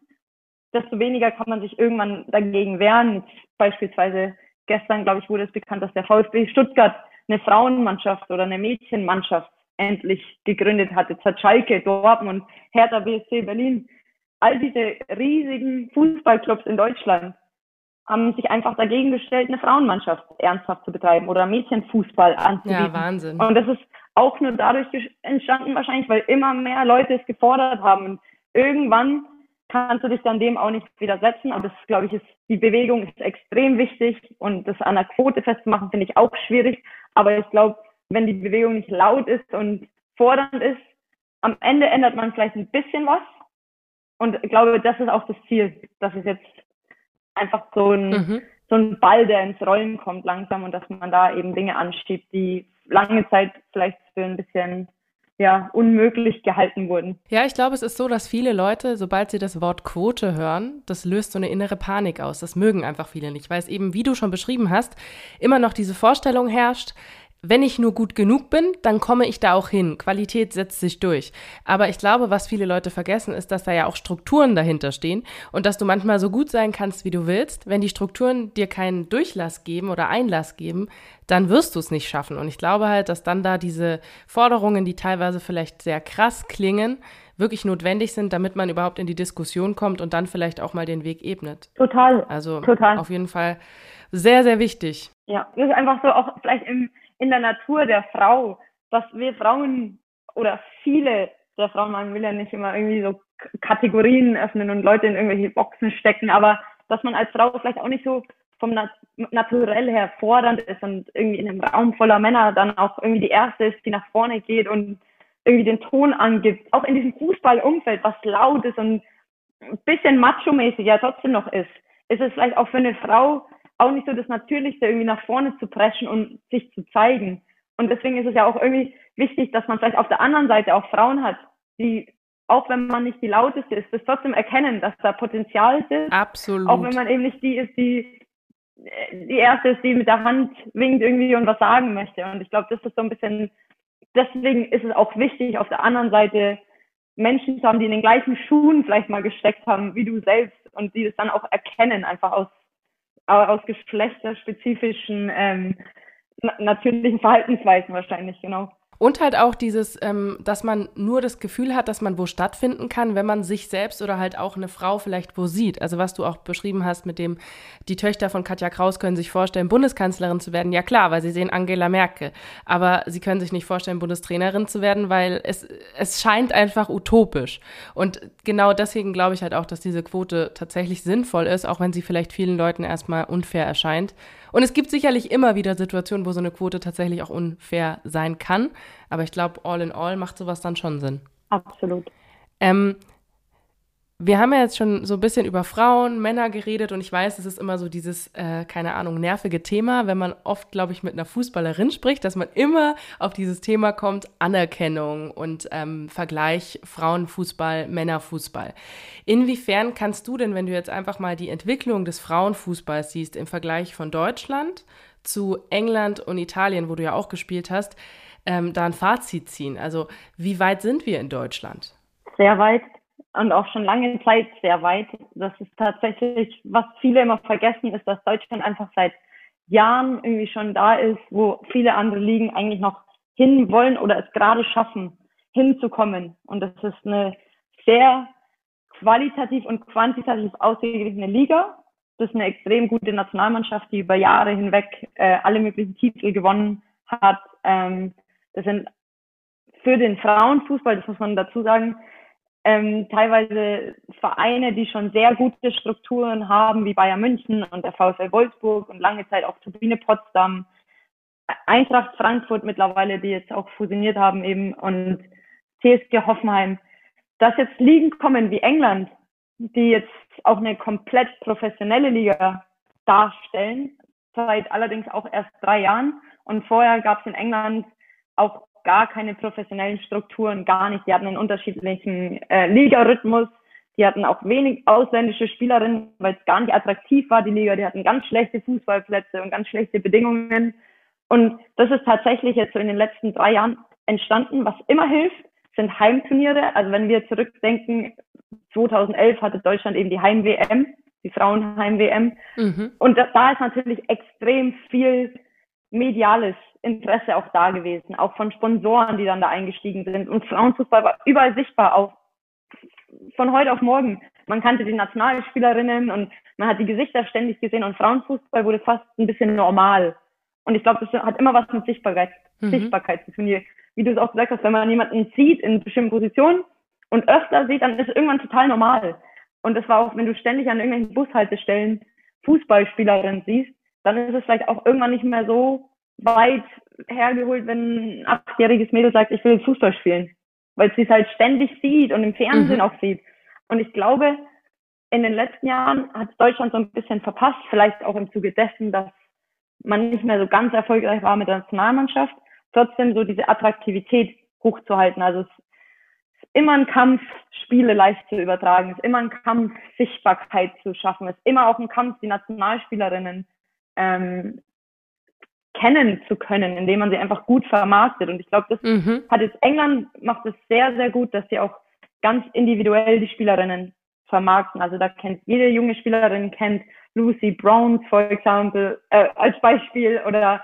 desto weniger kann man sich irgendwann dagegen wehren. Beispielsweise gestern, glaube ich, wurde es bekannt, dass der VfB Stuttgart eine Frauenmannschaft oder eine Mädchenmannschaft endlich gegründet hat. Jetzt hat Schalke, Dortmund, Hertha BSC Berlin, all diese riesigen Fußballclubs in Deutschland haben sich einfach dagegen gestellt, eine Frauenmannschaft ernsthaft zu betreiben oder Mädchenfußball anzubieten. Ja, Wahnsinn. Und das ist auch nur dadurch entstanden wahrscheinlich, weil immer mehr Leute es gefordert haben. Und irgendwann kannst du dich dann dem auch nicht widersetzen. Aber das, glaube ich, ist, die Bewegung ist extrem wichtig und das an der Quote festzumachen, finde ich auch schwierig. Aber ich glaube, wenn die Bewegung nicht laut ist und fordernd ist, am Ende ändert man vielleicht ein bisschen was. Und ich glaube, das ist auch das Ziel, dass es jetzt einfach so ein, mhm. so ein Ball, der ins Rollen kommt langsam und dass man da eben Dinge anschiebt, die lange Zeit vielleicht für ein bisschen ja, unmöglich gehalten wurden. Ja, ich glaube, es ist so, dass viele Leute, sobald sie das Wort Quote hören, das löst so eine innere Panik aus. Das mögen einfach viele nicht, weil es eben, wie du schon beschrieben hast, immer noch diese Vorstellung herrscht, wenn ich nur gut genug bin, dann komme ich da auch hin. Qualität setzt sich durch. Aber ich glaube, was viele Leute vergessen, ist, dass da ja auch Strukturen dahinter stehen und dass du manchmal so gut sein kannst, wie du willst. Wenn die Strukturen dir keinen Durchlass geben oder Einlass geben, dann wirst du es nicht schaffen. Und ich glaube halt, dass dann da diese Forderungen, die teilweise vielleicht sehr krass klingen, wirklich notwendig sind, damit man überhaupt in die Diskussion kommt und dann vielleicht auch mal den Weg ebnet. Total. Also total. auf jeden Fall sehr, sehr wichtig. Ja, das ist einfach so auch vielleicht im in der Natur der Frau, dass wir Frauen oder viele der Frauen, man will ja nicht immer irgendwie so Kategorien öffnen und Leute in irgendwelche Boxen stecken, aber dass man als Frau vielleicht auch nicht so vom Nat Naturell her fordernd ist und irgendwie in einem Raum voller Männer dann auch irgendwie die erste ist, die nach vorne geht und irgendwie den Ton angibt. Auch in diesem Fußballumfeld, was laut ist und ein bisschen macho-mäßig ja trotzdem noch ist, ist es vielleicht auch für eine Frau auch nicht so das Natürlichste, irgendwie nach vorne zu preschen und sich zu zeigen. Und deswegen ist es ja auch irgendwie wichtig, dass man vielleicht auf der anderen Seite auch Frauen hat, die, auch wenn man nicht die lauteste ist, das trotzdem erkennen, dass da Potenzial ist. Absolut. Auch wenn man eben nicht die ist, die die erste ist, die mit der Hand winkt irgendwie und was sagen möchte. Und ich glaube, das ist so ein bisschen, deswegen ist es auch wichtig, auf der anderen Seite Menschen zu haben, die in den gleichen Schuhen vielleicht mal gesteckt haben, wie du selbst und die das dann auch erkennen, einfach aus aus geschlechterspezifischen ähm, natürlichen Verhaltensweisen wahrscheinlich, genau. Und halt auch dieses, ähm, dass man nur das Gefühl hat, dass man wo stattfinden kann, wenn man sich selbst oder halt auch eine Frau vielleicht wo sieht. Also was du auch beschrieben hast mit dem, die Töchter von Katja Kraus können sich vorstellen, Bundeskanzlerin zu werden. Ja klar, weil sie sehen Angela Merkel. Aber sie können sich nicht vorstellen, Bundestrainerin zu werden, weil es, es scheint einfach utopisch. Und genau deswegen glaube ich halt auch, dass diese Quote tatsächlich sinnvoll ist, auch wenn sie vielleicht vielen Leuten erstmal unfair erscheint. Und es gibt sicherlich immer wieder Situationen, wo so eine Quote tatsächlich auch unfair sein kann. Aber ich glaube, all in all macht sowas dann schon Sinn. Absolut. Ähm, wir haben ja jetzt schon so ein bisschen über Frauen, Männer geredet und ich weiß, es ist immer so dieses, äh, keine Ahnung, nervige Thema, wenn man oft, glaube ich, mit einer Fußballerin spricht, dass man immer auf dieses Thema kommt, Anerkennung und ähm, Vergleich Frauenfußball, Männerfußball. Inwiefern kannst du denn, wenn du jetzt einfach mal die Entwicklung des Frauenfußballs siehst im Vergleich von Deutschland zu England und Italien, wo du ja auch gespielt hast, ähm, da ein Fazit ziehen? Also wie weit sind wir in Deutschland? Sehr weit und auch schon lange Zeit sehr weit. Das ist tatsächlich, was viele immer vergessen, ist, dass Deutschland einfach seit Jahren irgendwie schon da ist, wo viele andere Ligen eigentlich noch hin wollen oder es gerade schaffen, hinzukommen. Und das ist eine sehr qualitativ und quantitativ ausgeglichene Liga. Das ist eine extrem gute Nationalmannschaft, die über Jahre hinweg äh, alle möglichen Titel gewonnen hat. Ähm, das sind für den Frauenfußball, das muss man dazu sagen, ähm, teilweise Vereine, die schon sehr gute Strukturen haben, wie Bayern München und der VfL Wolfsburg und lange Zeit auch Turbine Potsdam, Eintracht Frankfurt mittlerweile, die jetzt auch fusioniert haben eben und TSG Hoffenheim, dass jetzt Ligen kommen wie England, die jetzt auch eine komplett professionelle Liga darstellen, seit allerdings auch erst drei Jahren. Und vorher gab es in England auch gar keine professionellen Strukturen, gar nicht. Die hatten einen unterschiedlichen äh, Ligarhythmus. Die hatten auch wenig ausländische Spielerinnen, weil es gar nicht attraktiv war, die Liga. Die hatten ganz schlechte Fußballplätze und ganz schlechte Bedingungen. Und das ist tatsächlich jetzt so in den letzten drei Jahren entstanden. Was immer hilft, sind Heimturniere. Also wenn wir zurückdenken, 2011 hatte Deutschland eben die Heim-WM, die Frauenheim-WM. Mhm. Und da, da ist natürlich extrem viel Mediales Interesse auch da gewesen, auch von Sponsoren, die dann da eingestiegen sind. Und Frauenfußball war überall sichtbar, auch von heute auf morgen. Man kannte die Nationalspielerinnen und man hat die Gesichter ständig gesehen und Frauenfußball wurde fast ein bisschen normal. Und ich glaube, das hat immer was mit Sichtbarkeit, mhm. Sichtbarkeit zu tun. Wie du es auch gesagt hast, wenn man jemanden sieht in bestimmten Positionen und öfter sieht, dann ist es irgendwann total normal. Und das war auch, wenn du ständig an irgendwelchen Bushaltestellen Fußballspielerinnen siehst, dann ist es vielleicht auch irgendwann nicht mehr so weit hergeholt, wenn ein achtjähriges Mädel sagt, ich will Fußball spielen. Weil sie es halt ständig sieht und im Fernsehen mhm. auch sieht. Und ich glaube, in den letzten Jahren hat Deutschland so ein bisschen verpasst, vielleicht auch im Zuge dessen, dass man nicht mehr so ganz erfolgreich war mit der Nationalmannschaft, trotzdem so diese Attraktivität hochzuhalten. Also es ist immer ein Kampf, Spiele live zu übertragen, es ist immer ein Kampf, Sichtbarkeit zu schaffen, es ist immer auch ein Kampf, die Nationalspielerinnen ähm, kennen zu können, indem man sie einfach gut vermarktet. Und ich glaube, das mhm. hat jetzt England macht es sehr, sehr gut, dass sie auch ganz individuell die Spielerinnen vermarkten. Also da kennt jede junge Spielerin kennt Lucy Browns, for example, äh, als Beispiel oder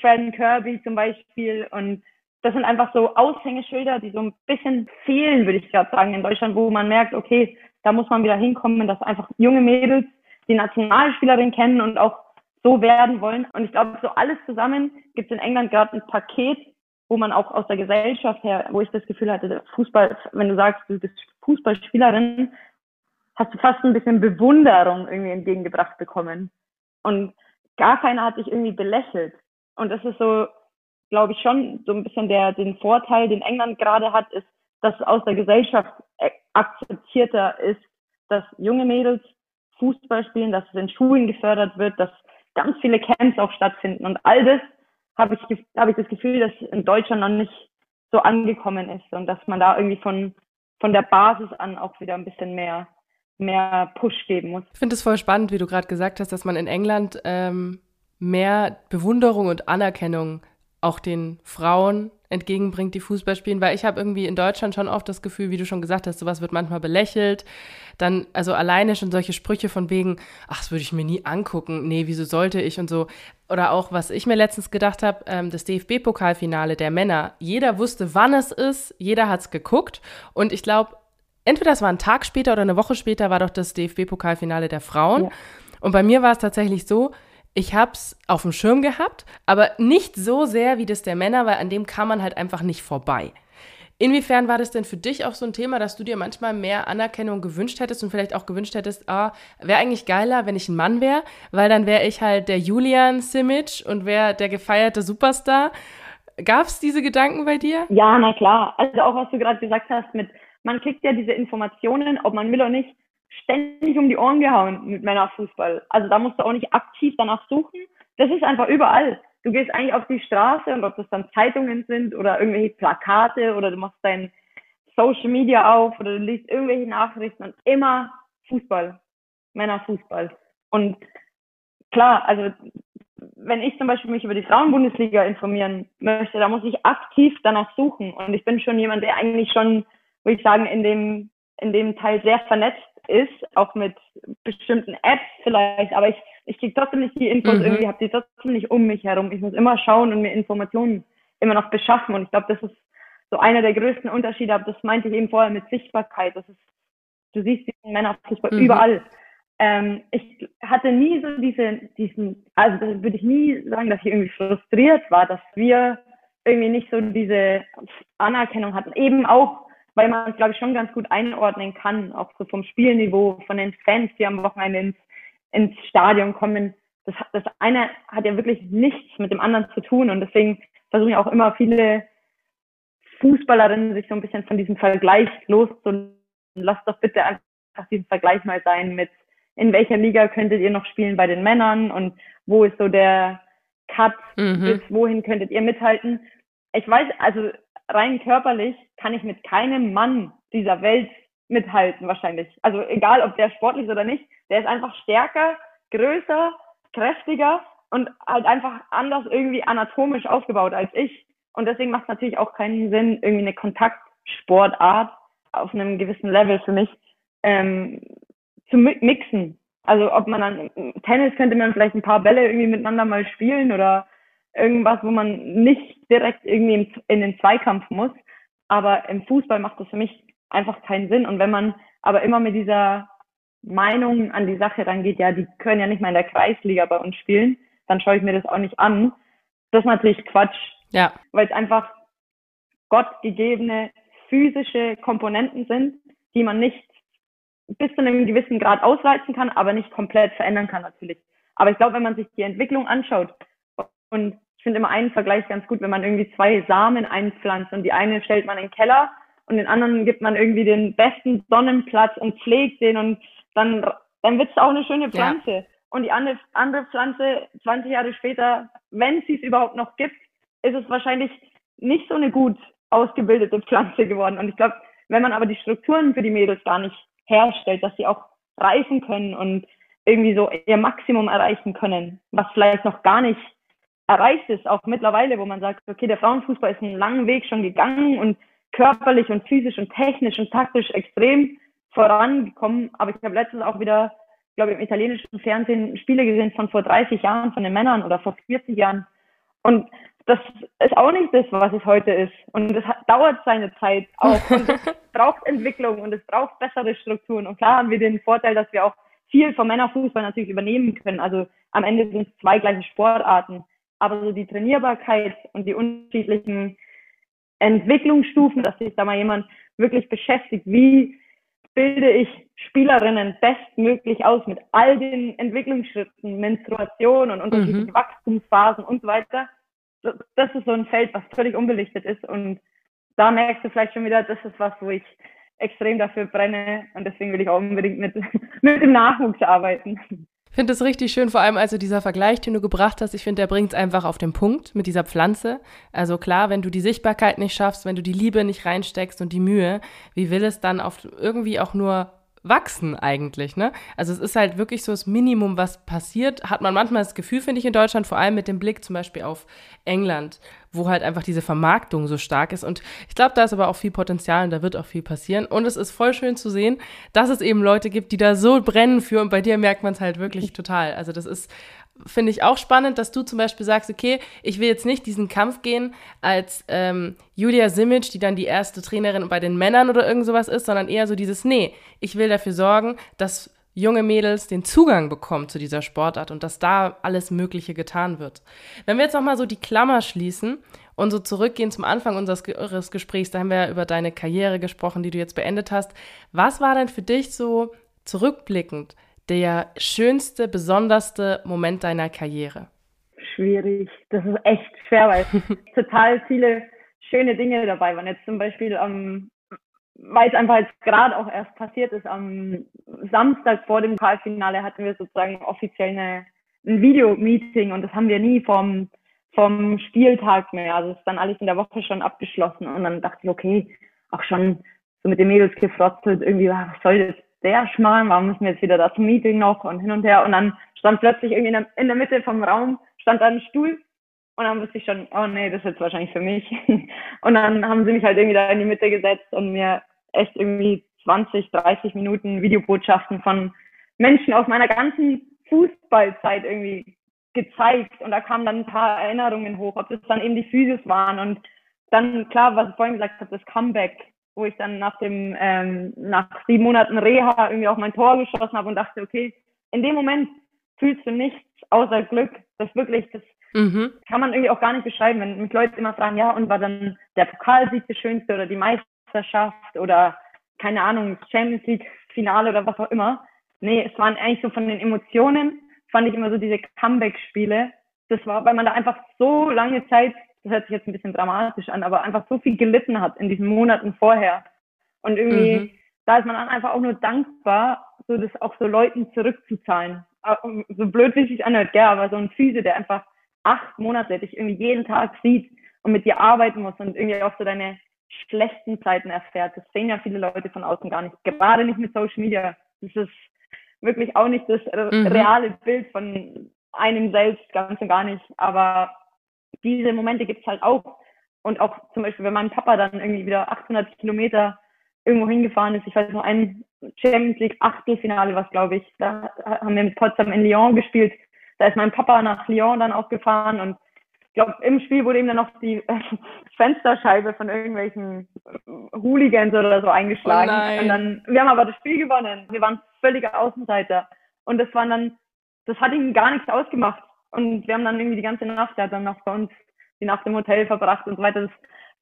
Fred Kirby zum Beispiel. Und das sind einfach so Aushängeschilder, die so ein bisschen fehlen, würde ich gerade sagen, in Deutschland, wo man merkt, okay, da muss man wieder hinkommen, dass einfach junge Mädels die Nationalspielerin kennen und auch so werden wollen. Und ich glaube, so alles zusammen gibt es in England gerade ein Paket, wo man auch aus der Gesellschaft her, wo ich das Gefühl hatte, Fußball, wenn du sagst, du bist Fußballspielerin, hast du fast ein bisschen Bewunderung irgendwie entgegengebracht bekommen. Und gar keiner hat dich irgendwie belächelt. Und das ist so, glaube ich, schon so ein bisschen der, den Vorteil, den England gerade hat, ist, dass aus der Gesellschaft akzeptierter ist, dass junge Mädels Fußball spielen, dass es in Schulen gefördert wird, dass ganz viele Camps auch stattfinden. Und all das habe ich, habe ich das Gefühl, dass in Deutschland noch nicht so angekommen ist und dass man da irgendwie von, von der Basis an auch wieder ein bisschen mehr, mehr Push geben muss. Ich finde es voll spannend, wie du gerade gesagt hast, dass man in England ähm, mehr Bewunderung und Anerkennung auch den Frauen entgegenbringt, die Fußball spielen, weil ich habe irgendwie in Deutschland schon oft das Gefühl, wie du schon gesagt hast, sowas wird manchmal belächelt. Dann, also alleine schon solche Sprüche von wegen, ach, das würde ich mir nie angucken, nee, wieso sollte ich und so. Oder auch, was ich mir letztens gedacht habe, ähm, das DFB-Pokalfinale der Männer. Jeder wusste, wann es ist, jeder hat es geguckt. Und ich glaube, entweder es war ein Tag später oder eine Woche später war doch das DFB-Pokalfinale der Frauen. Ja. Und bei mir war es tatsächlich so, ich habe es auf dem Schirm gehabt, aber nicht so sehr wie das der Männer, weil an dem kam man halt einfach nicht vorbei. Inwiefern war das denn für dich auch so ein Thema, dass du dir manchmal mehr Anerkennung gewünscht hättest und vielleicht auch gewünscht hättest, ah, wäre eigentlich geiler, wenn ich ein Mann wäre, weil dann wäre ich halt der Julian Simic und wäre der gefeierte Superstar. Gab es diese Gedanken bei dir? Ja, na klar. Also auch was du gerade gesagt hast mit, man kriegt ja diese Informationen, ob man will oder nicht, ständig um die Ohren gehauen mit Männerfußball. Also da musst du auch nicht aktiv danach suchen. Das ist einfach überall. Du gehst eigentlich auf die Straße und ob das dann Zeitungen sind oder irgendwelche Plakate oder du machst dein Social Media auf oder du liest irgendwelche Nachrichten und immer Fußball. Männerfußball. Und klar, also wenn ich zum Beispiel mich über die Frauenbundesliga informieren möchte, da muss ich aktiv danach suchen. Und ich bin schon jemand, der eigentlich schon, würde ich sagen, in dem, in dem Teil sehr vernetzt ist, auch mit bestimmten Apps vielleicht, aber ich, ich kriege trotzdem nicht die Infos mhm. irgendwie, habe die trotzdem nicht um mich herum. Ich muss immer schauen und mir Informationen immer noch beschaffen und ich glaube, das ist so einer der größten Unterschiede, aber das meinte ich eben vorher mit Sichtbarkeit. Das ist, du siehst diesen Männerfußball mhm. überall. Ähm, ich hatte nie so diese, diesen, also würde ich nie sagen, dass ich irgendwie frustriert war, dass wir irgendwie nicht so diese Anerkennung hatten. Eben auch weil man es, glaube ich, schon ganz gut einordnen kann, auch so vom Spielniveau, von den Fans, die am Wochenende ins, ins Stadion kommen. Das, das eine hat ja wirklich nichts mit dem anderen zu tun und deswegen versuchen ja auch immer viele Fußballerinnen sich so ein bisschen von diesem Vergleich loszunehmen. Lasst doch bitte einfach diesen Vergleich mal sein mit, in welcher Liga könntet ihr noch spielen bei den Männern und wo ist so der Cut, mhm. bis wohin könntet ihr mithalten. Ich weiß, also rein körperlich kann ich mit keinem Mann dieser Welt mithalten wahrscheinlich. Also egal, ob der sportlich ist oder nicht, der ist einfach stärker, größer, kräftiger und halt einfach anders irgendwie anatomisch aufgebaut als ich. Und deswegen macht es natürlich auch keinen Sinn, irgendwie eine Kontaktsportart auf einem gewissen Level für mich ähm, zu mixen. Also ob man dann Tennis könnte man vielleicht ein paar Bälle irgendwie miteinander mal spielen oder irgendwas, wo man nicht direkt irgendwie in den Zweikampf muss. Aber im Fußball macht das für mich einfach keinen Sinn. Und wenn man aber immer mit dieser Meinung an die Sache rangeht, ja, die können ja nicht mal in der Kreisliga bei uns spielen, dann schaue ich mir das auch nicht an. Das ist natürlich Quatsch. Ja. Weil es einfach gottgegebene physische Komponenten sind, die man nicht bis zu einem gewissen Grad ausreizen kann, aber nicht komplett verändern kann natürlich. Aber ich glaube, wenn man sich die Entwicklung anschaut und ich finde immer einen Vergleich ganz gut, wenn man irgendwie zwei Samen einpflanzt und die eine stellt man in den Keller und den anderen gibt man irgendwie den besten Sonnenplatz und pflegt den und dann, dann wird es auch eine schöne Pflanze. Ja. Und die andere, andere Pflanze 20 Jahre später, wenn sie es überhaupt noch gibt, ist es wahrscheinlich nicht so eine gut ausgebildete Pflanze geworden. Und ich glaube, wenn man aber die Strukturen für die Mädels gar nicht herstellt, dass sie auch reifen können und irgendwie so ihr Maximum erreichen können, was vielleicht noch gar nicht erreicht ist, auch mittlerweile, wo man sagt, okay, der Frauenfußball ist einen langen Weg schon gegangen und körperlich und physisch und technisch und taktisch extrem vorangekommen. Aber ich habe letztens auch wieder, glaube ich, im italienischen Fernsehen Spiele gesehen von vor 30 Jahren von den Männern oder vor 40 Jahren. Und das ist auch nicht das, was es heute ist. Und es dauert seine Zeit auch. Und es braucht Entwicklung und es braucht bessere Strukturen. Und klar haben wir den Vorteil, dass wir auch viel vom Männerfußball natürlich übernehmen können. Also am Ende sind es zwei gleiche Sportarten. Aber so die Trainierbarkeit und die unterschiedlichen Entwicklungsstufen, dass sich da mal jemand wirklich beschäftigt, wie bilde ich Spielerinnen bestmöglich aus mit all den Entwicklungsschritten, Menstruation und unterschiedlichen mhm. Wachstumsphasen und so weiter. Das ist so ein Feld, was völlig unbelichtet ist und da merkst du vielleicht schon wieder, das ist was, wo ich extrem dafür brenne und deswegen will ich auch unbedingt mit, mit dem Nachwuchs arbeiten. Finde es richtig schön, vor allem also dieser Vergleich, den du gebracht hast. Ich finde, der bringt es einfach auf den Punkt mit dieser Pflanze. Also klar, wenn du die Sichtbarkeit nicht schaffst, wenn du die Liebe nicht reinsteckst und die Mühe, wie will es dann auf irgendwie auch nur wachsen eigentlich, ne? Also es ist halt wirklich so das Minimum, was passiert. Hat man manchmal das Gefühl, finde ich, in Deutschland, vor allem mit dem Blick zum Beispiel auf England, wo halt einfach diese Vermarktung so stark ist. Und ich glaube, da ist aber auch viel Potenzial und da wird auch viel passieren. Und es ist voll schön zu sehen, dass es eben Leute gibt, die da so brennen für und bei dir merkt man es halt wirklich total. Also das ist finde ich auch spannend, dass du zum Beispiel sagst, okay, ich will jetzt nicht diesen Kampf gehen als ähm, Julia Simic, die dann die erste Trainerin bei den Männern oder irgend sowas ist, sondern eher so dieses, nee, ich will dafür sorgen, dass junge Mädels den Zugang bekommen zu dieser Sportart und dass da alles Mögliche getan wird. Wenn wir jetzt nochmal so die Klammer schließen und so zurückgehen zum Anfang unseres Gesprächs, da haben wir ja über deine Karriere gesprochen, die du jetzt beendet hast. Was war denn für dich so zurückblickend der schönste, besonderste Moment deiner Karriere? Schwierig. Das ist echt schwer, weil total viele schöne Dinge dabei waren. Jetzt zum Beispiel am, weil es einfach jetzt gerade auch erst passiert ist, am Samstag vor dem Pokalfinale hatten wir sozusagen offiziell eine, ein Videomeeting und das haben wir nie vom, vom Spieltag mehr. Also ist dann alles in der Woche schon abgeschlossen und dann dachte ich, okay, auch schon so mit den Mädels gefrotzelt, irgendwie, was soll das sehr schmal, warum müssen wir jetzt wieder das Meeting noch und hin und her. Und dann stand plötzlich irgendwie in der, in der Mitte vom Raum, stand da ein Stuhl und dann wusste ich schon, oh nee, das ist jetzt wahrscheinlich für mich. Und dann haben sie mich halt irgendwie da in die Mitte gesetzt und mir echt irgendwie 20, 30 Minuten Videobotschaften von Menschen aus meiner ganzen Fußballzeit irgendwie gezeigt. Und da kamen dann ein paar Erinnerungen hoch, ob das dann eben die Physios waren und dann, klar, was ich vorhin gesagt habe, das Comeback wo ich dann nach dem ähm, nach sieben Monaten Reha irgendwie auch mein Tor geschossen habe und dachte, okay, in dem Moment fühlst du nichts außer Glück. Das wirklich, das mhm. kann man irgendwie auch gar nicht beschreiben, wenn mich Leute immer fragen, ja, und war dann der Pokalsieg das Schönste oder die Meisterschaft oder keine Ahnung, Champions League Finale oder was auch immer. Nee, es waren eigentlich so von den Emotionen, fand ich immer so diese Comeback-Spiele. Das war, weil man da einfach so lange Zeit das hört sich jetzt ein bisschen dramatisch an, aber einfach so viel gelitten hat in diesen Monaten vorher. Und irgendwie, mhm. da ist man dann einfach auch nur dankbar, so das auch so Leuten zurückzuzahlen. So blöd wie es sich anhört, ja, aber so ein Füße, der einfach acht Monate dich irgendwie jeden Tag sieht und mit dir arbeiten muss und irgendwie auch so deine schlechten Zeiten erfährt. Das sehen ja viele Leute von außen gar nicht. Gerade nicht mit Social Media. Das ist wirklich auch nicht das mhm. reale Bild von einem selbst, ganz und gar nicht. Aber diese Momente gibt's halt auch. Und auch zum Beispiel, wenn mein Papa dann irgendwie wieder 800 Kilometer irgendwo hingefahren ist, ich weiß noch, ein Champions League Achtelfinale was, glaube ich, da haben wir mit Potsdam in Lyon gespielt. Da ist mein Papa nach Lyon dann auch gefahren und glaube, im Spiel wurde ihm dann noch die äh, Fensterscheibe von irgendwelchen Hooligans oder so eingeschlagen. Oh und dann, wir haben aber das Spiel gewonnen. Wir waren völlige Außenseiter. Und das waren dann, das hat ihm gar nichts ausgemacht. Und wir haben dann irgendwie die ganze Nacht, der hat dann noch bei uns die Nacht im Hotel verbracht und so weiter.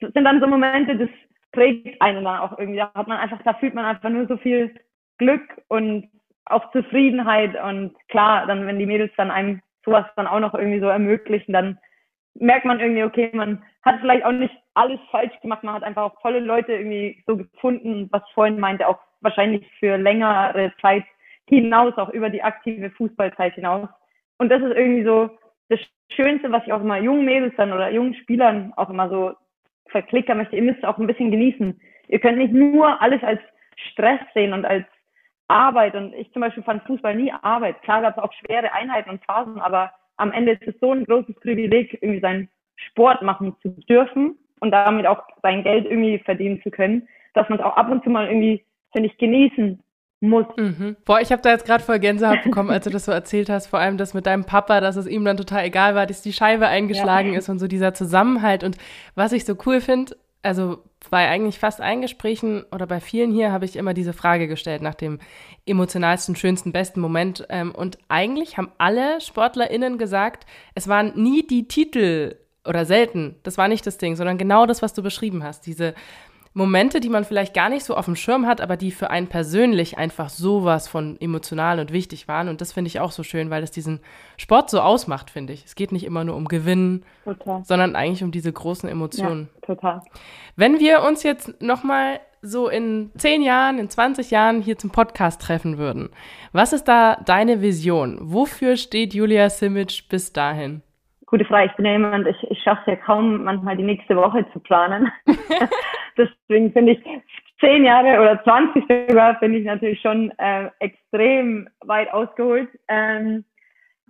Das, sind dann so Momente, das prägt einen dann auch irgendwie. Da hat man einfach, da fühlt man einfach nur so viel Glück und auch Zufriedenheit. Und klar, dann, wenn die Mädels dann einem sowas dann auch noch irgendwie so ermöglichen, dann merkt man irgendwie, okay, man hat vielleicht auch nicht alles falsch gemacht, man hat einfach auch tolle Leute irgendwie so gefunden, was vorhin meinte, auch wahrscheinlich für längere Zeit hinaus, auch über die aktive Fußballzeit hinaus. Und das ist irgendwie so das Schönste, was ich auch immer jungen Mädels dann oder jungen Spielern auch immer so verklickern möchte. Ihr müsst auch ein bisschen genießen. Ihr könnt nicht nur alles als Stress sehen und als Arbeit. Und ich zum Beispiel fand Fußball nie Arbeit. Klar gab es auch schwere Einheiten und Phasen, aber am Ende ist es so ein großes Privileg, irgendwie seinen Sport machen zu dürfen und damit auch sein Geld irgendwie verdienen zu können, dass man es auch ab und zu mal irgendwie, finde ich, genießen muss. Mhm. Boah, ich habe da jetzt gerade voll Gänsehaut bekommen, als du das so erzählt hast, vor allem das mit deinem Papa, dass es ihm dann total egal war, dass die Scheibe eingeschlagen ja. ist und so dieser Zusammenhalt. Und was ich so cool finde, also bei eigentlich fast allen Gesprächen oder bei vielen hier habe ich immer diese Frage gestellt nach dem emotionalsten, schönsten, besten Moment. Ähm, und eigentlich haben alle SportlerInnen gesagt, es waren nie die Titel oder selten, das war nicht das Ding, sondern genau das, was du beschrieben hast. Diese Momente, die man vielleicht gar nicht so auf dem Schirm hat, aber die für einen persönlich einfach sowas von emotional und wichtig waren. Und das finde ich auch so schön, weil es diesen Sport so ausmacht, finde ich. Es geht nicht immer nur um Gewinnen, total. sondern eigentlich um diese großen Emotionen. Ja, total. Wenn wir uns jetzt nochmal so in zehn Jahren, in 20 Jahren hier zum Podcast treffen würden, was ist da deine Vision? Wofür steht Julia Simic bis dahin? Gute Frage. Ich bin ja jemand, ich, ich schaffe ja kaum manchmal die nächste Woche zu planen. Deswegen finde ich zehn Jahre oder 20 sogar finde ich natürlich schon äh, extrem weit ausgeholt. Ähm,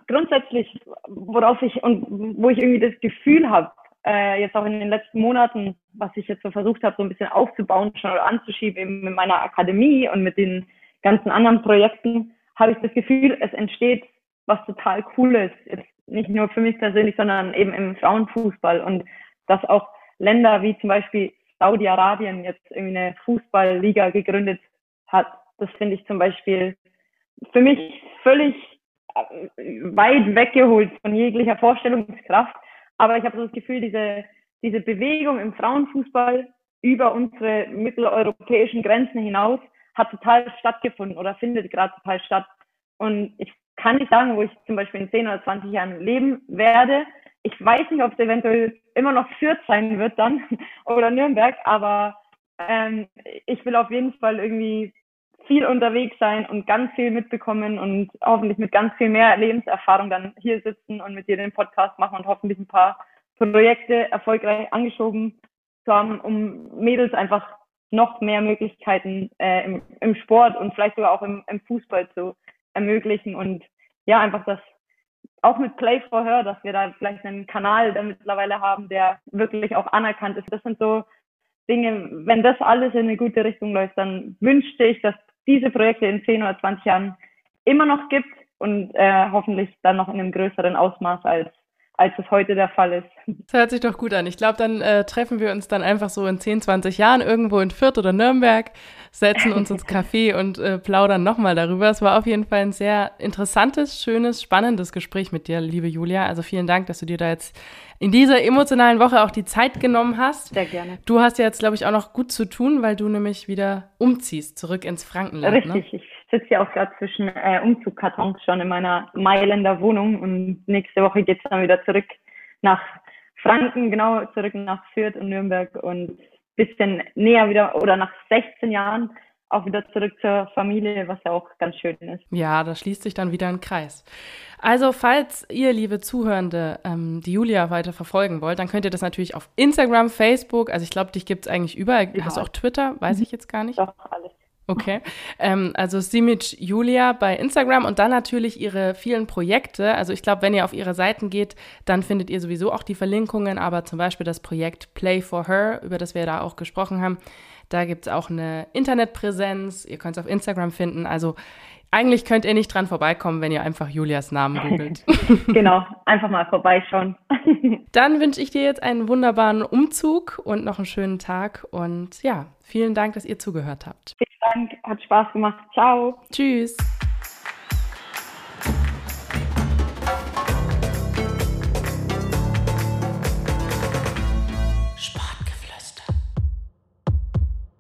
grundsätzlich, worauf ich und wo ich irgendwie das Gefühl habe, äh, jetzt auch in den letzten Monaten, was ich jetzt so versucht habe, so ein bisschen aufzubauen schon oder anzuschieben, eben mit meiner Akademie und mit den ganzen anderen Projekten, habe ich das Gefühl, es entsteht was total Cooles. Jetzt nicht nur für mich persönlich, sondern eben im Frauenfußball und dass auch Länder wie zum Beispiel Saudi-Arabien jetzt irgendwie eine Fußballliga gegründet hat. Das finde ich zum Beispiel für mich völlig äh, weit weggeholt von jeglicher Vorstellungskraft. Aber ich habe so das Gefühl, diese, diese Bewegung im Frauenfußball über unsere mitteleuropäischen Grenzen hinaus hat total stattgefunden oder findet gerade total statt. Und ich kann nicht sagen, wo ich zum Beispiel in 10 oder 20 Jahren leben werde. Ich weiß nicht, ob es eventuell immer noch Fürth sein wird dann oder Nürnberg, aber ähm, ich will auf jeden Fall irgendwie viel unterwegs sein und ganz viel mitbekommen und hoffentlich mit ganz viel mehr Lebenserfahrung dann hier sitzen und mit dir den Podcast machen und hoffentlich ein paar Projekte erfolgreich angeschoben zu haben, um Mädels einfach noch mehr Möglichkeiten äh, im, im Sport und vielleicht sogar auch im, im Fußball zu ermöglichen und ja, einfach das auch mit Play for Her, dass wir da vielleicht einen Kanal mittlerweile haben, der wirklich auch anerkannt ist. Das sind so Dinge, wenn das alles in eine gute Richtung läuft, dann wünschte ich, dass diese Projekte in 10 oder 20 Jahren immer noch gibt und äh, hoffentlich dann noch in einem größeren Ausmaß als als es heute der Fall ist. Das hört sich doch gut an. Ich glaube, dann äh, treffen wir uns dann einfach so in 10, 20 Jahren irgendwo in Fürth oder Nürnberg, setzen uns ins Café und äh, plaudern nochmal darüber. Es war auf jeden Fall ein sehr interessantes, schönes, spannendes Gespräch mit dir, liebe Julia. Also vielen Dank, dass du dir da jetzt in dieser emotionalen Woche auch die Zeit genommen hast. Sehr gerne. Du hast ja jetzt, glaube ich, auch noch gut zu tun, weil du nämlich wieder umziehst, zurück ins Frankenland. Ne? Richtig, ne? ich sitze ja auch gerade zwischen äh, Umzugkartons schon in meiner Mailänder Wohnung und nächste Woche geht es dann wieder zurück nach Franken, genau zurück nach Fürth und Nürnberg und bisschen näher wieder oder nach 16 Jahren auch wieder zurück zur Familie, was ja auch ganz schön ist. Ja, da schließt sich dann wieder ein Kreis. Also, falls ihr, liebe Zuhörende, ähm, die Julia weiter verfolgen wollt, dann könnt ihr das natürlich auf Instagram, Facebook, also ich glaube, dich gibt es eigentlich überall. Ja. Hast du auch Twitter? Weiß ich jetzt gar nicht. Doch, alles. Okay. Ähm, also Simic Julia bei Instagram und dann natürlich ihre vielen Projekte. Also ich glaube, wenn ihr auf ihre Seiten geht, dann findet ihr sowieso auch die Verlinkungen, aber zum Beispiel das Projekt Play for Her, über das wir da auch gesprochen haben. Da gibt es auch eine Internetpräsenz. Ihr könnt es auf Instagram finden. Also eigentlich könnt ihr nicht dran vorbeikommen, wenn ihr einfach Julias Namen googelt. genau, einfach mal vorbeischauen. Dann wünsche ich dir jetzt einen wunderbaren Umzug und noch einen schönen Tag. Und ja, vielen Dank, dass ihr zugehört habt. Dank, hat Spaß gemacht. Ciao. Tschüss.